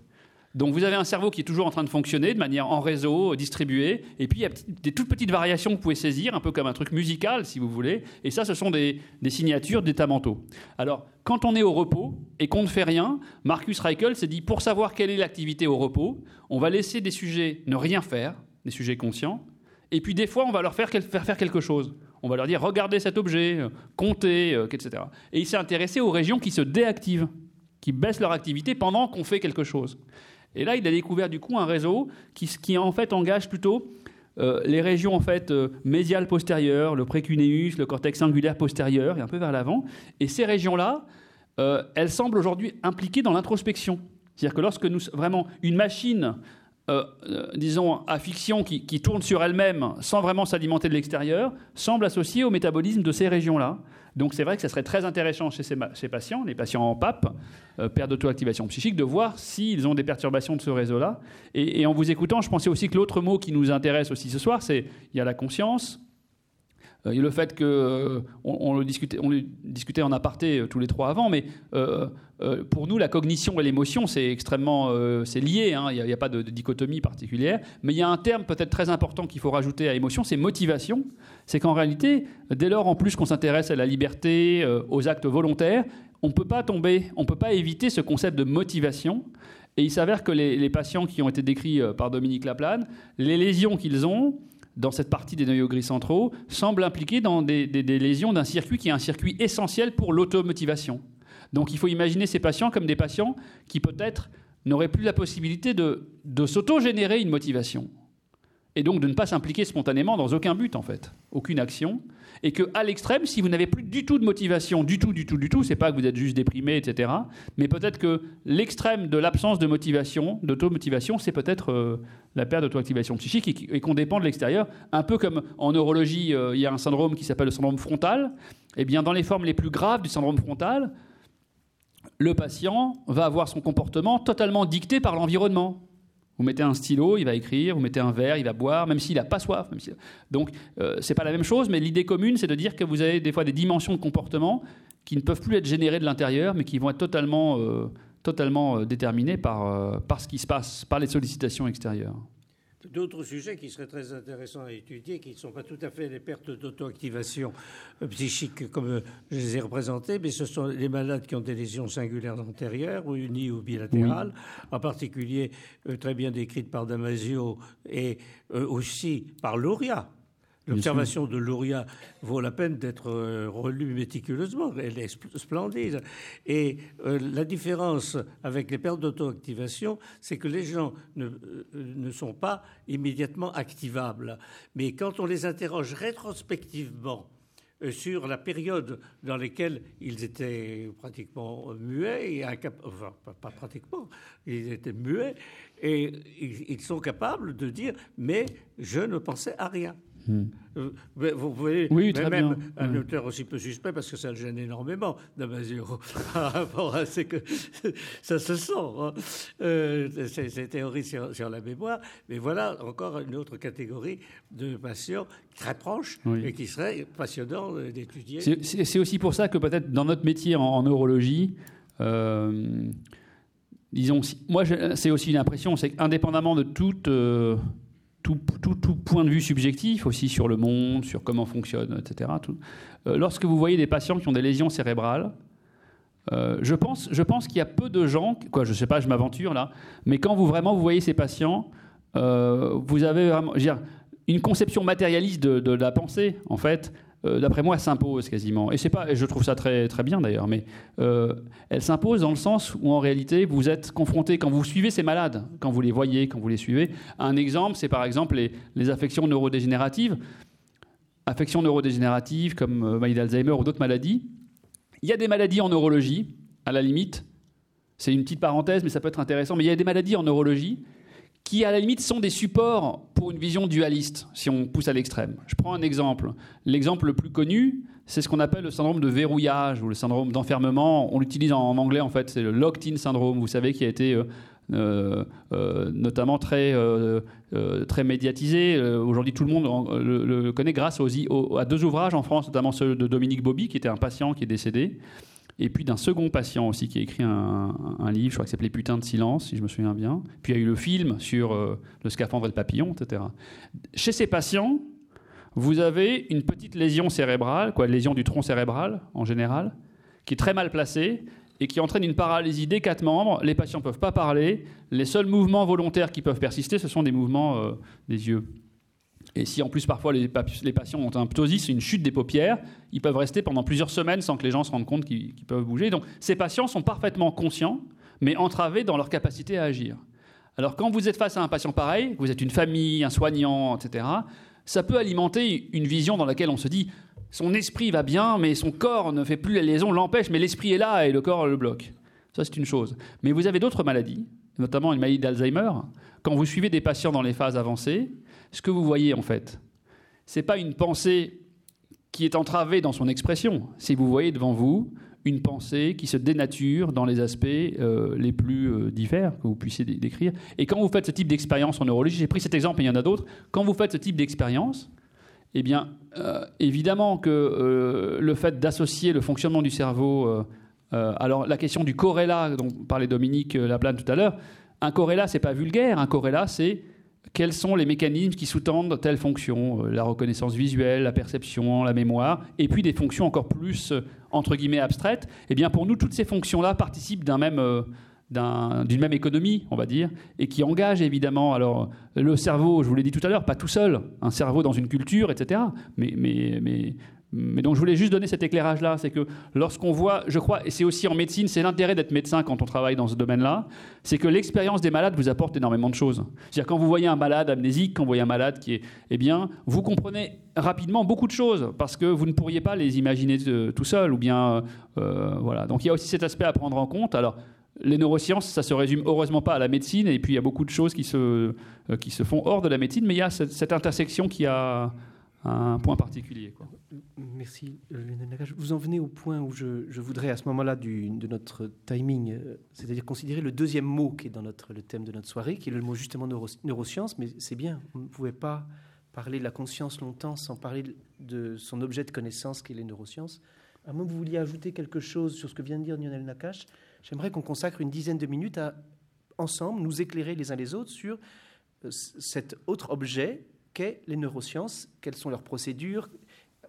Donc, vous avez un cerveau qui est toujours en train de fonctionner de manière en réseau, distribué, et puis il y a des toutes petites variations que vous pouvez saisir, un peu comme un truc musical, si vous voulez. Et ça, ce sont des, signatures d'états mentaux. Alors, quand on est au repos et qu'on ne fait rien, Marcus Reichel s'est dit pour savoir quelle est l'activité au repos, on va laisser des sujets ne rien faire, des sujets conscients, et puis des fois, on va leur faire, faire, quelque chose. On va leur dire, regardez cet objet, euh, comptez, euh, etc. Et il s'est intéressé aux régions qui se déactivent, qui baissent leur activité pendant qu'on fait quelque chose. Et là, il a découvert du coup un réseau qui, qui en fait engage plutôt euh, les régions en fait médiales postérieures, le précuneus, le cortex singulaire postérieur et un peu vers l'avant. Et ces régions-là, elles semblent aujourd'hui impliquées dans l'introspection. C'est-à-dire que lorsque nous vraiment une machine euh, euh, disons, à fiction qui, tourne sur elle-même sans vraiment s'alimenter de l'extérieur, semble associée au métabolisme de ces régions-là. Donc c'est vrai que ce serait très intéressant chez ces, patients, les patients en PAP, euh, perte d'auto-activation psychique, de voir s'ils ont des perturbations de ce réseau-là. Et, et, en vous écoutant, je pensais aussi que l'autre mot qui nous intéresse aussi ce soir, c'est il y a la conscience, euh, le fait que euh, on, le discutait, en aparté euh, tous les trois avant, mais pour nous, la cognition et l'émotion, c'est extrêmement, c'est lié. Hein, il n'y a, pas de, dichotomie particulière. Mais il y a un terme peut-être très important qu'il faut rajouter à émotion, c'est motivation. C'est qu'en réalité, dès lors en plus qu'on s'intéresse à la liberté, aux actes volontaires, on peut pas tomber, on peut pas éviter ce concept de motivation. Et il s'avère que les, les, patients qui ont été décrits par Dominique Laplane, les lésions qu'ils ont, dans cette partie des noyaux gris centraux semble impliquer dans des, lésions d'un circuit qui est un circuit essentiel pour l'automotivation. Donc il faut imaginer ces patients comme des patients qui peut-être n'auraient plus la possibilité de, de s'auto-générer une motivation. Et donc de ne pas s'impliquer spontanément dans aucun but en fait, aucune action, et que à l'extrême, si vous n'avez plus du tout de motivation, du tout, du tout, du tout, c'est pas que vous êtes juste déprimé, etc. Mais peut-être que l'extrême de l'absence de motivation, d'automotivation, c'est peut-être euh, la perte d'auto-activation psychique et, qu'on dépend de l'extérieur. Un peu comme en neurologie, euh, il y a un syndrome qui s'appelle le syndrome frontal. Eh bien, dans les formes les plus graves du syndrome frontal, le patient va avoir son comportement totalement dicté par l'environnement. Vous mettez un stylo, il va écrire, vous mettez un verre, il va boire, même s'il n'a pas soif. Donc, euh, c'est pas la même chose, mais l'idée commune, c'est de dire que vous avez des fois des dimensions de comportement qui ne peuvent plus être générées de l'intérieur, mais qui vont être totalement, euh, totalement euh, déterminées par, par ce qui se passe, par les sollicitations extérieures d'autres sujets qui seraient très intéressants à étudier, qui ne sont pas tout à fait les pertes d'auto-activation euh, psychique comme euh, je les ai représentées, mais ce sont les malades qui ont des lésions singulaires antérieures, ou unies ou bilatérales, en particulier euh, très bien décrites par Damasio et aussi par Luria. L'observation de Luria vaut la peine d'être euh, relue méticuleusement. Elle est splendide. Et euh, la différence avec les pertes d'auto-activation, c'est que les gens ne, euh, ne, sont pas immédiatement activables. Mais quand on les interroge rétrospectivement, sur la période dans laquelle ils étaient pratiquement muets, et enfin pas pratiquement, ils étaient muets, et ils sont capables de dire mais je ne pensais à rien. Euh, vous pouvez oui, même un hmm. auteur aussi peu suspect parce que ça le gêne énormément Damasio par rapport à ce que ça se sent hein. euh, ces, théories sur, la mémoire mais voilà encore une autre catégorie de patients très proches et qui serait passionnant d'étudier c'est aussi pour ça que peut-être dans notre métier en, neurologie euh, disons moi c'est aussi une impression c'est qu'indépendamment de toute tout, point de vue subjectif aussi sur le monde, sur comment fonctionne, etc. Euh, lorsque vous voyez des patients qui ont des lésions cérébrales, euh, je pense, je pense qu'il y a peu de gens, quoi, je sais pas, je m'aventure là, mais quand vous vraiment vous voyez ces patients, euh, vous avez vraiment, dire, une conception matérialiste de, la pensée, en fait, euh, d'après moi, s'impose quasiment. Et c'est pas, je trouve ça très très bien d'ailleurs, mais euh, elle s'impose dans le sens où en réalité vous êtes confronté quand vous suivez ces malades, quand vous les voyez, quand vous les suivez. Un exemple, c'est par exemple les, les, affections neurodégénératives, affections neurodégénératives comme euh, maladie d'Alzheimer ou d'autres maladies. Il y a des maladies en neurologie, à la limite. C'est une petite parenthèse, mais ça peut être intéressant. Mais il y a des maladies en neurologie qui à la limite sont des supports pour une vision dualiste, si on pousse à l'extrême. Je prends un exemple. L'exemple le plus connu, c'est ce qu'on appelle le syndrome de verrouillage ou le syndrome d'enfermement. On l'utilise en anglais en fait, c'est le locked-in syndrome, vous savez, qui a été euh, euh, euh, notamment très, très médiatisé. Aujourd'hui, tout le monde le, connaît grâce aux, à deux ouvrages en France, notamment ceux de Dominique Bobby, qui était un patient qui est décédé, et puis d'un second patient aussi qui a écrit un, livre, je crois que s'appelait Putain de silence, si je me souviens bien. Puis il y a eu le film sur euh, le scaphandre et le papillon, etc. Chez ces patients, vous avez une petite lésion cérébrale, quoi, lésion du tronc cérébral en général, qui est très mal placée et qui entraîne une paralysie des quatre membres. Les patients ne peuvent pas parler. Les seuls mouvements volontaires qui peuvent persister, ce sont des mouvements euh, des yeux. Et si en plus parfois les, patients ont un ptosis, une chute des paupières, ils peuvent rester pendant plusieurs semaines sans que les gens se rendent compte qu'ils peuvent bouger. Donc ces patients sont parfaitement conscients, mais entravés dans leur capacité à agir. Alors quand vous êtes face à un patient pareil, vous êtes une famille, un soignant, etc., ça peut alimenter une vision dans laquelle on se dit son esprit va bien, mais son corps ne fait plus la liaison, l'empêche, mais l'esprit est là et le corps le bloque. Ça, c'est une chose. Mais vous avez d'autres maladies, notamment une maladie d'Alzheimer. Quand vous suivez des patients dans les phases avancées, ce que vous voyez en fait, c'est pas une pensée qui est entravée dans son expression. Si vous voyez devant vous une pensée qui se dénature dans les aspects euh, les plus euh, divers que vous puissiez décrire. Et quand vous faites ce type d'expérience en neurologie, j'ai pris cet exemple et il y en a d'autres, quand vous faites ce type d'expérience, eh bien, euh, évidemment que le fait d'associer le fonctionnement du cerveau, alors la question du corrélat dont parlait Dominique Laplane tout à l'heure, un corrélat, c'est pas vulgaire, un corrélat, c'est quels sont les mécanismes qui sous-tendent telle fonction, euh, la reconnaissance visuelle, la perception, la mémoire, et puis des fonctions encore plus, euh, entre guillemets, abstraites. Eh bien, pour nous, toutes ces fonctions-là participent d'un même... Euh, d'une même économie, on va dire, et qui engagent évidemment alors le cerveau, je vous l'ai dit tout à l'heure, pas tout seul, un cerveau dans une culture, etc. Mais, mais mais donc je voulais juste donner cet éclairage-là, c'est que lorsqu'on voit, je crois, et c'est aussi en médecine, c'est l'intérêt d'être médecin quand on travaille dans ce domaine-là, c'est que l'expérience des malades vous apporte énormément de choses. C'est-à-dire quand vous voyez un malade amnésique, quand vous voyez un malade qui est, eh bien, vous comprenez rapidement beaucoup de choses parce que vous ne pourriez pas les imaginer tout seul, ou bien, euh, voilà. Donc il y a aussi cet aspect à prendre en compte. Alors les neurosciences, ça se résume heureusement pas à la médecine, et puis il y a beaucoup de choses qui se, euh, qui se font hors de la médecine, mais il y a cette intersection qui a un point particulier. Merci, Vous en venez au point où je, voudrais, à ce moment-là de notre timing, euh, c'est-à-dire considérer le deuxième mot qui est dans notre, le thème de notre soirée, qui est le mot justement neurosciences, mais c'est bien, on ne pouvait pas parler de la conscience longtemps sans parler de son objet de connaissance qui est les neurosciences. À moins que vous vouliez ajouter quelque chose sur ce que vient de dire Lionel Nakache, j'aimerais qu'on consacre une dizaine de minutes à, ensemble, nous éclairer les uns les autres sur euh, cet autre objet qu'est les neurosciences, quelles sont leurs procédures,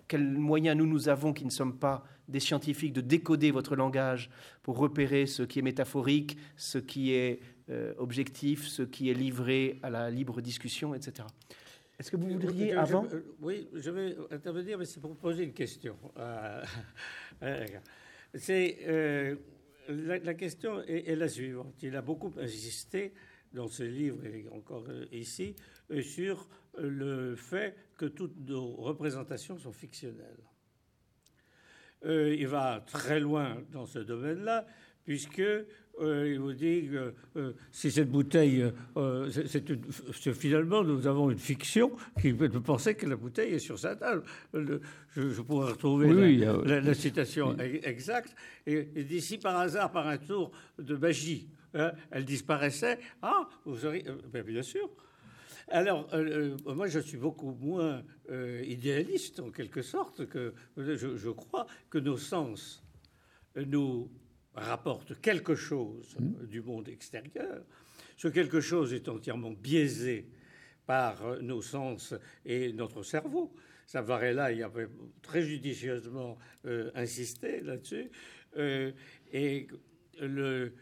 quels moyens nous nous avons qui ne sommes pas des scientifiques de décoder votre langage pour repérer ce qui est métaphorique, ce qui est euh, objectif, ce qui est livré à la libre discussion, etc. Est-ce que vous voudriez avant Oui, je vais intervenir, mais c'est pour poser une question. c'est la, question est, la suivante. Il a beaucoup insisté dans ce livre et encore ici sur le fait que toutes nos représentations sont fictionnelles. Euh, il va très loin dans ce domaine-là, puisque euh, il vous dit que euh, si cette bouteille, c'est finalement nous avons une fiction qui peut penser que la bouteille est sur sa table. je, pourrais retrouver la, citation exacte. Et, d'ici par hasard, par un tour de magie, hein, elle disparaissait. Ah, vous auriez, ben, bien sûr. Alors, euh, euh, moi, je suis beaucoup moins euh, idéaliste, en quelque sorte, que je, crois que nos sens nous rapportent quelque chose mmh. du monde extérieur. Ce quelque chose est entièrement biaisé par nos sens et notre cerveau. Là, il avait très judicieusement insisté là-dessus. et le,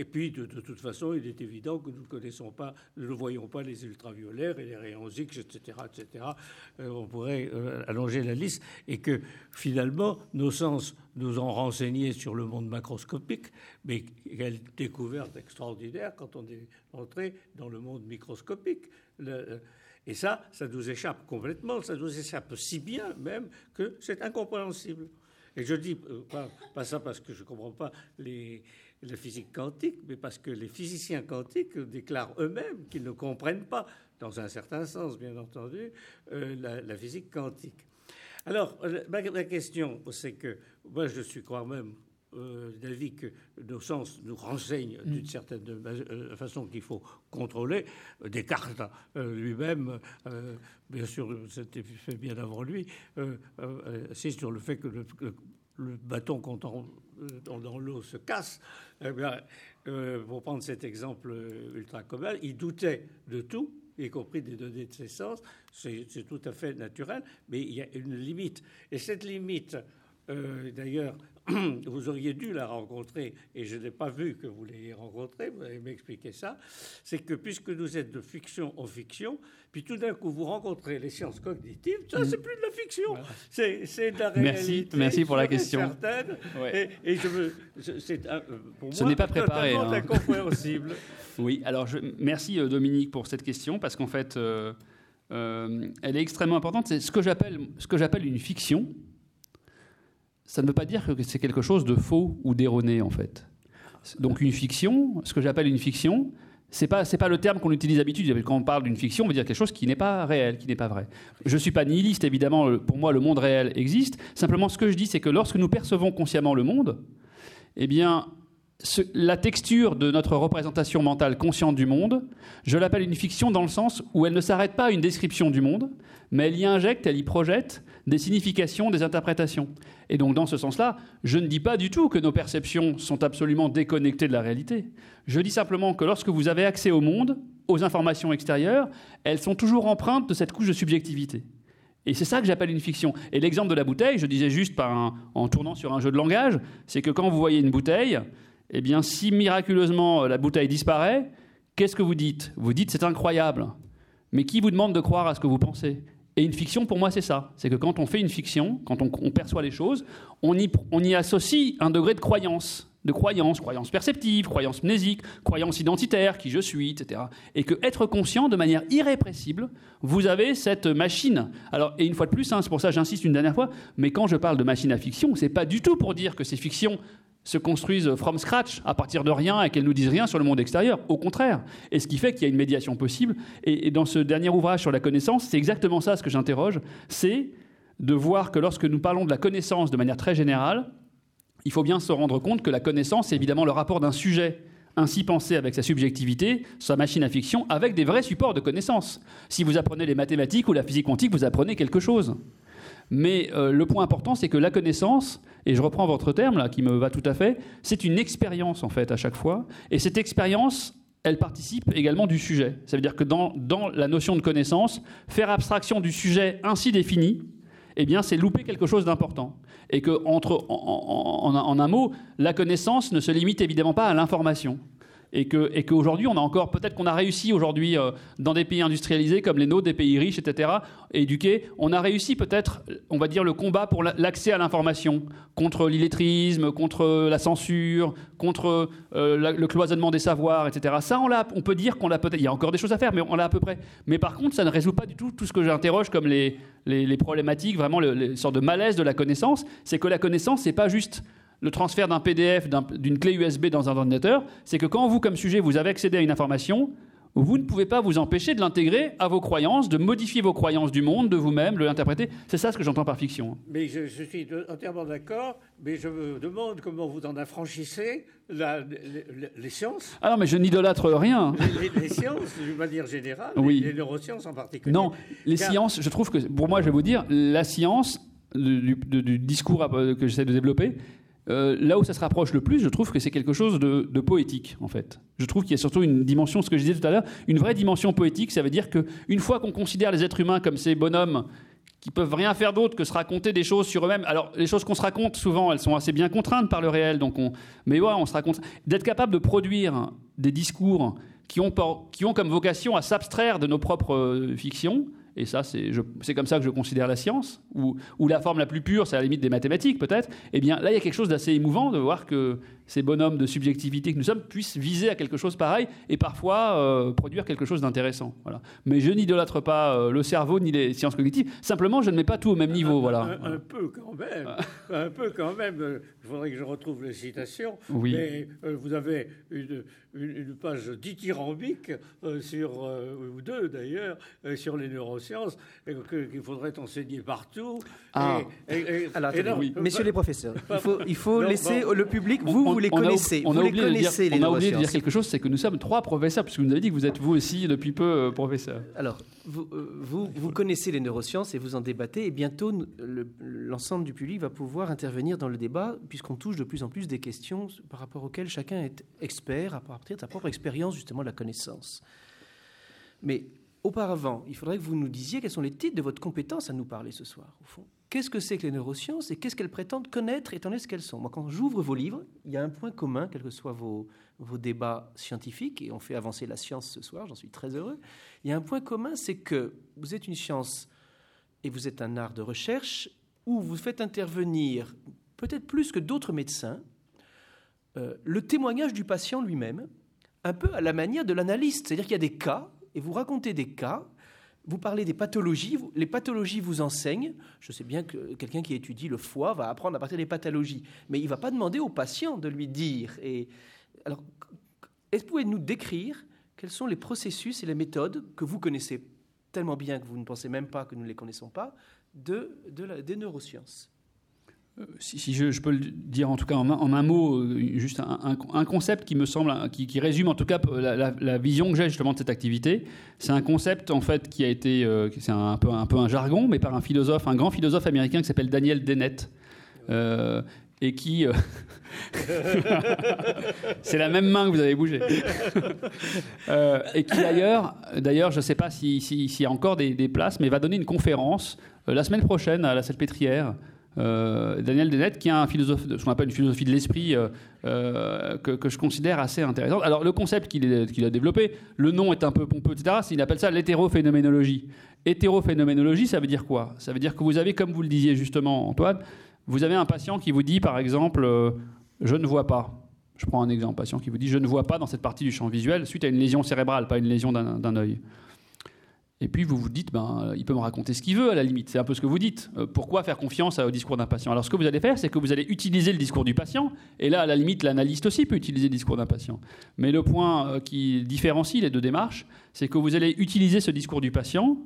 et puis, de, toute façon, il est évident que nous ne connaissons pas, nous ne voyons pas les ultraviolets et les rayons X, etc., etc. Euh, on pourrait euh, allonger la liste et que finalement, nos sens nous ont renseignés sur le monde macroscopique, mais quelle découverte extraordinaire quand on est entré dans le monde microscopique. Euh, et ça, ça nous échappe complètement, ça nous échappe si bien même que c'est incompréhensible. Et je dis pas, pas ça parce que je ne comprends pas les la physique quantique, mais parce que les physiciens quantiques déclarent eux-mêmes qu'ils ne comprennent pas, dans un certain sens bien entendu, euh, la, physique quantique. Alors, ma, question, c'est que moi je suis quand même euh, d'avis que nos sens nous renseignent d'une mm. certaine euh, façon qu'il faut contrôler. Descartes lui-même, bien sûr, c'était fait bien avant lui, c'est sur le fait que le, le bâton on, dans l'eau se casse, eh bien, euh, pour prendre cet exemple ultra commun, il doutait de tout, y compris des données de ses sens. C'est tout à fait naturel, mais il y a une limite. Et cette limite, euh, d'ailleurs, vous auriez dû la rencontrer, et je n'ai pas vu que vous l'ayez rencontrée, vous allez m'expliquer ça, c'est que puisque nous êtes de fiction en fiction, puis tout d'un coup vous rencontrez les sciences cognitives, ça c'est plus de la fiction, c'est de la réalité. Merci, merci pour la question. Certaine, et, je veux, c'est pour Ce n'est pas préparé. Hein. incompréhensible. oui, alors je, merci euh, Dominique pour cette question, parce qu'en fait, euh, elle est extrêmement importante. C'est ce que j'appelle ce que j'appelle une fiction ça ne veut pas dire que c'est quelque chose de faux ou d'erroné, en fait. Donc une fiction, ce que j'appelle une fiction, c'est pas pas le terme qu'on utilise d'habitude. Quand on parle d'une fiction, on veut dire quelque chose qui n'est pas réel, qui n'est pas vrai. Je suis pas nihiliste, évidemment. Pour moi, le monde réel existe. Simplement, ce que je dis, c'est que lorsque nous percevons consciemment le monde, eh bien, la texture de notre représentation mentale consciente du monde, je l'appelle une fiction dans le sens où elle ne s'arrête pas à une description du monde, mais elle y injecte, elle y projette des significations, des interprétations. Et donc dans ce sens-là, je ne dis pas du tout que nos perceptions sont absolument déconnectées de la réalité. Je dis simplement que lorsque vous avez accès au monde, aux informations extérieures, elles sont toujours empreintes de cette couche de subjectivité. Et c'est ça que j'appelle une fiction. Et l'exemple de la bouteille, je disais juste en tournant sur un jeu de langage, c'est que quand vous voyez une bouteille, eh bien, si miraculeusement euh, la bouteille disparaît, qu'est-ce que vous dites? Vous dites c'est incroyable. Mais qui vous demande de croire à ce que vous pensez? Et une fiction, pour moi, c'est ça. C'est que quand on fait une fiction, quand on, perçoit les choses, on y, associe un degré de croyance. De croyance, croyance perceptive, croyance mnésique, croyance identitaire, qui je suis, etc. Et que être conscient de manière irrépressible, vous avez cette machine. Alors, et une fois de plus, hein, c'est pour ça j'insiste une dernière fois, mais quand je parle de machine à fiction, c'est pas du tout pour dire que ces fictions se construisent from scratch, à partir de rien, et qu'elles nous disent rien sur le monde extérieur. Au contraire. Et ce qui fait qu'il y a une médiation possible. Et, dans ce dernier ouvrage sur la connaissance, c'est exactement ça ce que j'interroge. C'est de voir que lorsque nous parlons de la connaissance de manière très générale, il faut bien se rendre compte que la connaissance, c'est évidemment le rapport d'un sujet ainsi pensé avec sa subjectivité, sa machine à fiction, avec des vrais supports de connaissance. Si vous apprenez les mathématiques ou la physique quantique, vous apprenez quelque chose. Mais euh, le point important, c'est que la connaissance, et je reprends votre terme là, qui me va tout à fait, c'est une expérience en fait à chaque fois. Et cette expérience, elle participe également du sujet. Ça veut dire que dans, la notion de connaissance, faire abstraction du sujet ainsi défini, eh bien, c'est louper quelque chose d'important. Et que, entre, en, un mot, la connaissance ne se limite évidemment pas à l'information. Et que et qu'aujourd'hui on a encore peut-être qu'on a réussi aujourd'hui euh, dans des pays industrialisés comme les nôtres, des pays riches, etc. éduqués, on a réussi peut-être, on va dire le combat pour l'accès à l'information contre l'illettrisme, contre la censure, contre euh, le cloisonnement des savoirs, etc. Ça on l'a, on peut dire qu'on l'a peut-être. Il y a encore des choses à faire, mais on l'a à peu près. Mais par contre, ça ne résout pas du tout tout ce que j'interroge comme les, problématiques, vraiment les sortes de malaise de la connaissance. C'est que la connaissance, c'est pas juste le transfert d'un PDF, d'une clé USB dans un ordinateur, c'est que quand vous, comme sujet, vous avez accédé à une information, vous ne pouvez pas vous empêcher de l'intégrer à vos croyances, de modifier vos croyances du monde, de vous-même, de l'interpréter. C'est ça ce que j'entends par fiction. Mais je, suis entièrement d'accord, mais je me demande comment vous en affranchissez les, sciences. Ah non, mais je n'idolâtre rien. Les, scienses, d'une manière générale, oui. les neurosciences en particulier. Non, les sciences, je trouve que, pour moi, je vais vous dire, la science, du, du discours que j'essaie de développer, euh, là où ça se rapproche le plus, je trouve que c'est quelque chose de, poétique, en fait. Je trouve qu'il y a surtout une dimension, ce que je disais tout à l'heure, une vraie dimension poétique. Ça veut dire qu'une fois qu'on considère les êtres humains comme ces bonhommes qui peuvent rien faire d'autre que se raconter des choses sur eux-mêmes. Alors, les choses qu'on se raconte, souvent, elles sont assez bien contraintes par le réel. Donc on... Mais ouais, on se raconte. D'être capable de produire des discours qui ont, qui ont comme vocation à s'abstraire de nos propres euh, fictions, et ça, c'est comme ça que je considère la science, ou, la forme la plus pure, c'est à la limite des mathématiques peut-être, eh bien là, il y a quelque chose d'assez émouvant de voir que ces bonhommes de subjectivité que nous sommes puissent viser à quelque chose pareil et parfois euh, produire quelque chose d'intéressant. Voilà. Mais je n'idolâtre pas euh, le cerveau ni les sciences cognitives. Simplement, je ne mets pas tout au même niveau. Un, voilà. un, peu quand même. un peu quand même. Il faudrait que je retrouve les citations. Oui. Mais euh, vous avez une, une, page dithyrambique sur ou deux d'ailleurs sur les neurosciences qu'il faudrait enseigner partout. Ah. Alors, messieurs les professeurs, il faut, il faut laisser le public vous vous les connaissez. On a, oublié, de dire, on a oublié de dire quelque chose, c'est que nous sommes trois professeurs, puisque vous nous avez dit que vous êtes vous aussi depuis peu euh, professeur. Alors, vous, euh, vous, vous, connaissez les neurosciences et vous en débattez, et bientôt l'ensemble du public va pouvoir intervenir dans le débat, puisqu'on touche de plus en plus des questions par rapport auxquelles chacun est expert à partir de sa propre expérience justement de la connaissance. Mais auparavant, il faudrait que vous nous disiez quels sont les titres de votre compétence à nous parler ce soir, au fond qu'est-ce que c'est que les neurosciences et qu'est-ce qu'elles prétendent connaître étant donné ce qu'elles sont? Moi, quand j'ouvre vos livres, il y a un point commun, quels que soient vos, vos débats scientifiques, et on fait avancer la science ce soir, j'en suis très heureux. Il y a un point commun, c'est que vous êtes une science et vous êtes un art de recherche où vous faites intervenir, peut-être plus que d'autres médecins, euh, le témoignage du patient lui-même, un peu à la manière de l'analyste. C'est-à-dire qu'il y a des cas, et vous racontez des cas, vous parlez des pathologies, les pathologies vous enseignent. Je sais bien que quelqu'un qui étudie le foie va apprendre à partir des pathologies, mais il ne va pas demander au patient de lui dire. Et alors, est-ce que vous pouvez nous décrire quels sont les processus et les méthodes que vous connaissez tellement bien que vous ne pensez même pas que nous ne les connaissons pas de, des neurosciences? Euh, si, je, peux le dire en tout cas en, un mot, euh, juste un, concept qui me semble, qui, résume en tout cas la, vision que j'ai justement de cette activité. C'est un concept en fait qui a été, euh, c'est un peu, un jargon, mais par un philosophe, un grand philosophe américain qui s'appelle Daniel Dennett. et qui. c'est la même main que vous avez bougé. et qui d'ailleurs, d'ailleurs, je ne sais pas s'il y a encore des, des, places, mais va donner une conférence la semaine prochaine à la Salpêtrière euh, Daniel Dennett, qui a un philosophe, ce qu'on appelle une philosophie de l'esprit euh, euh, que, je considère assez intéressante. Alors, le concept qu'il a développé, le nom est un peu pompeux, etc. Il appelle ça l'hétérophénoménologie. Hétérophénoménologie, ça veut dire quoi? Ça veut dire que vous avez, comme vous le disiez justement, Antoine, vous avez un patient qui vous dit, par exemple, je ne vois pas. Je prends un exemple, patient qui vous dit, je ne vois pas dans cette partie du champ visuel suite à une lésion cérébrale, pas une lésion d'un œil. Et puis vous vous dites, ben, il peut me raconter ce qu'il veut à la limite. C'est un peu ce que vous dites. Euh, pourquoi faire confiance au discours d'un patient? Alors ce que vous allez faire, c'est que vous allez utiliser le discours du patient. Et là, à la limite, l'analyste aussi peut utiliser le discours d'un patient. Mais le point euh, qui différencie les deux démarches, c'est que vous allez utiliser ce discours du patient,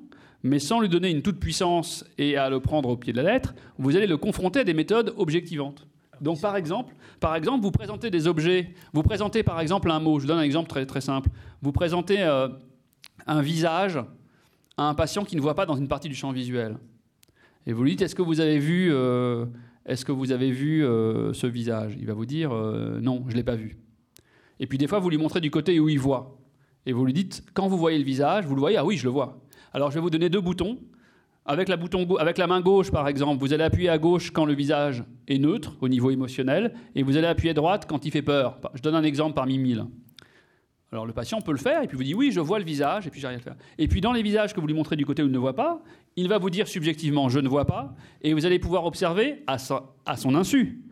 mais sans lui donner une toute puissance et à le prendre au pied de la lettre. Vous allez le confronter à des méthodes objectivantes. Donc par exemple, par exemple, vous présentez des objets. Vous présentez par exemple un mot. Je vous donne un exemple très très simple. Vous présentez euh, un visage à un patient qui ne voit pas dans une partie du champ visuel. Et vous lui dites, est-ce que vous avez vu, euh, est-ce que vous avez vu euh, ce visage? Il va vous dire, euh, non, je ne l'ai pas vu. Et puis des fois, vous lui montrez du côté où il voit. Et vous lui dites, quand vous voyez le visage, vous le voyez, ah oui, je le vois. Alors je vais vous donner deux boutons. Avec la, avec la main gauche, par exemple, vous allez appuyer à gauche quand le visage est neutre au niveau émotionnel, et vous allez appuyer à droite quand il fait peur. Je donne un exemple parmi mille. Alors le patient peut le faire et puis vous dit oui, je vois le visage et puis j'arrive à le faire. Et puis dans les visages que vous lui montrez du côté où il ne voit pas, il va vous dire subjectivement je ne vois pas et vous allez pouvoir observer à, à son insu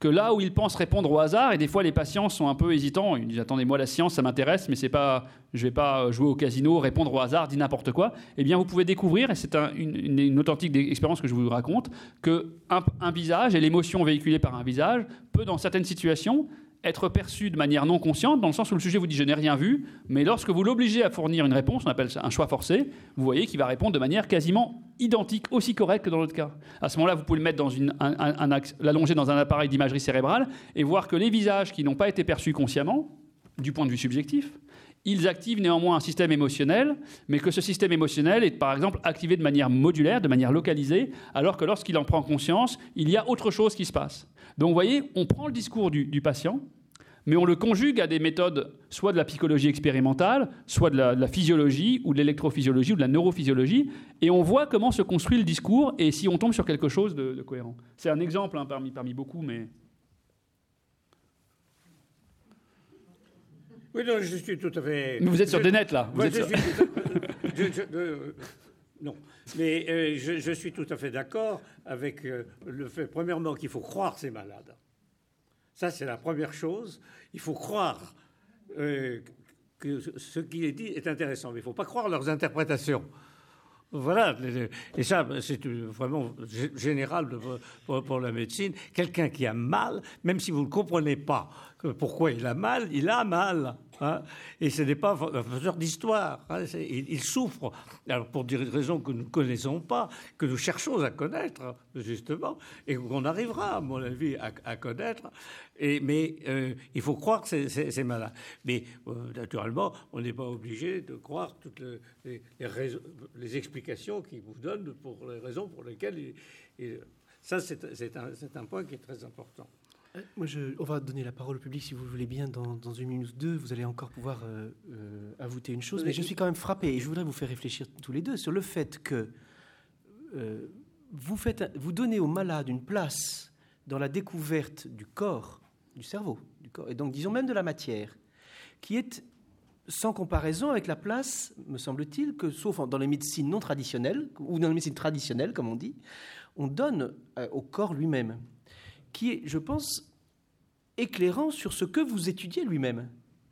que là où il pense répondre au hasard, et des fois les patients sont un peu hésitants, ils disent attendez moi la science ça m'intéresse, mais c'est pas, je vais pas jouer au casino, répondre au hasard, dire n'importe quoi. Eh bien vous pouvez découvrir, et c'est une, authentique expérience que je vous raconte, que un visage et l'émotion véhiculée par un visage peut dans certaines situations être perçu de manière non consciente, dans le sens où le sujet vous dit je n'ai rien vu, mais lorsque vous l'obligez à fournir une réponse, on appelle ça un choix forcé, vous voyez qu'il va répondre de manière quasiment identique, aussi correcte que dans l'autre cas. À ce moment-là, vous pouvez le mettre dans un, l'allonger dans un appareil d'imagerie cérébrale et voir que les visages qui n'ont pas été perçus consciemment, du point de vue subjectif, ils activent néanmoins un système émotionnel, mais que ce système émotionnel est par exemple activé de manière modulaire, de manière localisée, alors que lorsqu'il en prend conscience, il y a autre chose qui se passe. Donc vous voyez, on prend le discours du, patient, mais on le conjugue à des méthodes soit de la psychologie expérimentale, soit de la, physiologie, ou de l'électrophysiologie, ou de la neurophysiologie, et on voit comment se construit le discours et si on tombe sur quelque chose de, cohérent. C'est un exemple hein, parmi, parmi beaucoup, mais... Oui, non, je suis tout à fait. Mais vous êtes sur des nets, là. Vous non, mais euh, je, suis tout à fait d'accord avec euh, le fait, premièrement, qu'il faut croire ces malades. Ça, c'est la première chose. Il faut croire euh, que ce qui est dit est intéressant, mais il ne faut pas croire leurs interprétations. Voilà, et ça, c'est vraiment général pour, la médecine. Quelqu'un qui a mal, même si vous ne comprenez pas pourquoi il a mal, il a mal. Hein. et ce n'est pas un faiseur d'histoire. Hein. il, souffre alors pour des raisons que nous ne connaissons pas, que nous cherchons à connaître, justement, et qu'on arrivera, à mon avis, à, connaître. Et, mais euh, il faut croire que c'est malin. Mais euh, naturellement, on n'est pas obligé de croire toutes les, explications qu'il vous donne pour les raisons pour lesquelles il, ça, c'est un point qui est très important. Euh, moi, je, on va donner la parole au public si vous le voulez bien dans, une minute ou deux. Vous allez encore pouvoir euh, euh, avouer une chose, mais je suis quand même frappé et je voudrais vous faire réfléchir tous les deux sur le fait que vous, faites, vous donnez aux malades une place dans la découverte du corps, du cerveau, du corps, et donc disons même de la matière, qui est sans comparaison avec la place, me semble-t-il, que sauf dans les médecines non traditionnelles, ou dans les médecines traditionnelles, comme on dit, on donne au corps lui-même qui est, je pense, éclairant sur ce que vous étudiez lui-même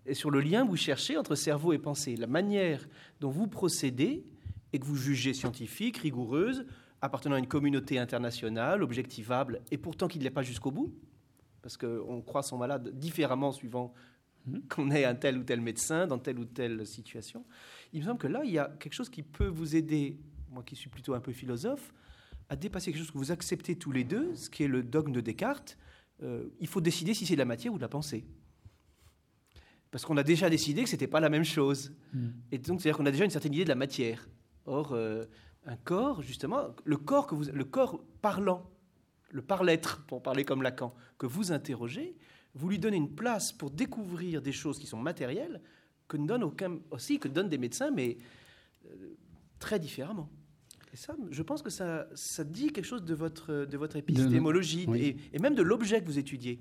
et sur le lien que vous cherchez entre cerveau et pensée, la manière dont vous procédez et que vous jugez scientifique, rigoureuse, appartenant à une communauté internationale, objectivable, et pourtant qui ne l'est pas jusqu'au bout, parce qu'on croit son malade différemment suivant mhm. qu'on est un tel ou tel médecin dans telle ou telle situation. Il me semble que là, il y a quelque chose qui peut vous aider, moi qui suis plutôt un peu philosophe, à dépasser quelque chose que vous acceptez tous les deux, ce qui est le dogme de Descartes. Euh, il faut décider si c'est de la matière ou de la pensée. Parce qu'on a déjà décidé que ce n'était pas la même chose. Hmm. Et donc, c'est-à-dire qu'on a déjà une certaine idée de la matière. Or, euh, un corps, justement, le corps, que vous, le corps parlant, le par-l'être, pour parler comme Lacan, que vous interrogez, vous lui donnez une place pour découvrir des choses qui sont matérielles que ne donne aucun, aussi que donnent des médecins, mais euh, très différemment. Et ça, je pense que ça, ça dit quelque chose de votre, de votre épistémologie et, même de l'objet que vous étudiez.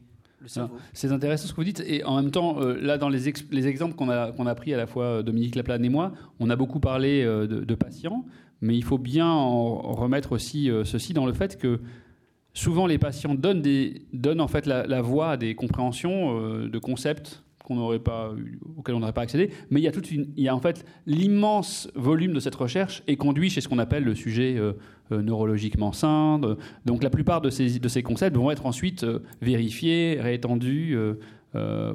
C'est intéressant ce que vous dites. Et en même temps, euh, là, dans les, les exemples qu'on a, qu'on a pris à la fois euh, Dominique Laplane et moi, on a beaucoup parlé euh, de, patients, mais il faut bien en remettre aussi ceci dans le fait que souvent les patients donnent, des, donnent en fait la, la voix à des compréhensions de concepts qu'on pas, auquel on n'aurait pas accédé. Mais il y a toute une, il y a en fait l'immense volume de cette recherche est conduit chez ce qu'on appelle le sujet euh, euh, neurologiquement sain. donc la plupart de ces, de ces concepts vont être ensuite euh, vérifiés, réétendus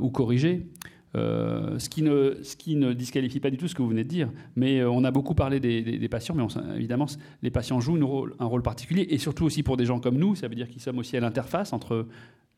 ou corrigés. ce, qui ne, ce qui ne disqualifie pas du tout ce que vous venez de dire. Mais on a beaucoup parlé des, patients, mais évidemment, les patients jouent rôle, un rôle particulier, et surtout aussi pour des gens comme nous, ça veut dire qu'ils sommes aussi à l'interface entre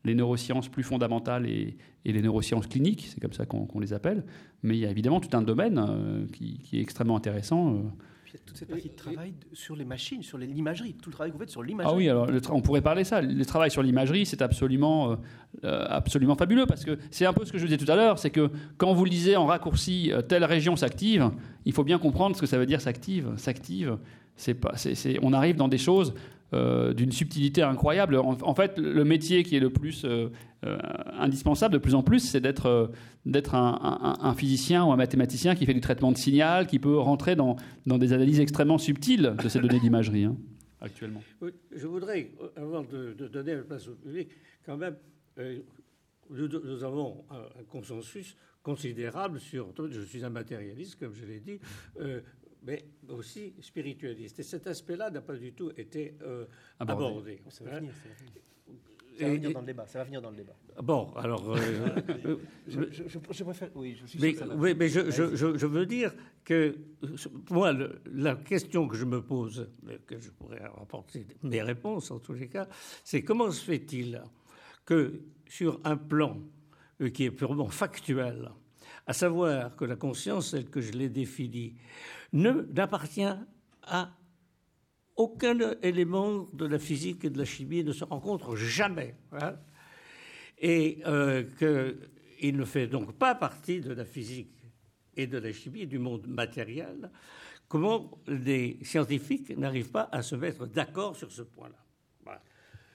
les neurosciences plus fondamentales et, les neurosciences cliniques, c'est comme ça qu'on les appelle. Mais il y a évidemment tout un domaine euh, qui, est extrêmement intéressant. Euh. il y a toute cette partie de travail sur les machines, sur l'imagerie, tout le travail que vous faites sur l'imagerie. Ah oui, alors on pourrait parler ça. Le travail sur l'imagerie, c'est absolument, euh, absolument fabuleux parce que c'est un peu ce que je disais tout à l'heure, c'est que quand vous lisez en raccourci telle région s'active, il faut bien comprendre ce que ça veut dire s'active. S'active, C'est pas, c'est, on arrive dans des choses euh, d'une subtilité incroyable. En, fait, le métier qui est le plus euh, euh, indispensable de plus en plus, c'est d'être d'être un, physicien ou un mathématicien qui fait du traitement de signal, qui peut rentrer dans, dans des analyses extrêmement subtiles de ces données d'imagerie hein, actuellement. je voudrais, avant de, donner la place au public, quand même, nous, avons un, consensus considérable sur. Je suis un matérialiste, comme je l'ai dit mais aussi spiritualiste. Et cet aspect-là n'a pas du tout été euh, abordé. Ça va, venir, ça va venir. dans le débat. Ça va venir dans le débat. Bon, alors. Euh, euh, je, préfère. Oui, je suis mais, oui, mais je, je, veux dire que, moi, la question que je me pose, que je pourrais apporter mes réponses en tous les cas, c'est comment se fait-il que, sur un plan qui est purement factuel, à savoir que la conscience, telle que je l'ai définie, n'appartient à aucun élément de la physique et de la chimie, ne se rencontre jamais. Hein. et euh, qu'il ne fait donc pas partie de la physique et de la chimie, du monde matériel. Comment les scientifiques n'arrivent pas à se mettre d'accord sur ce point-là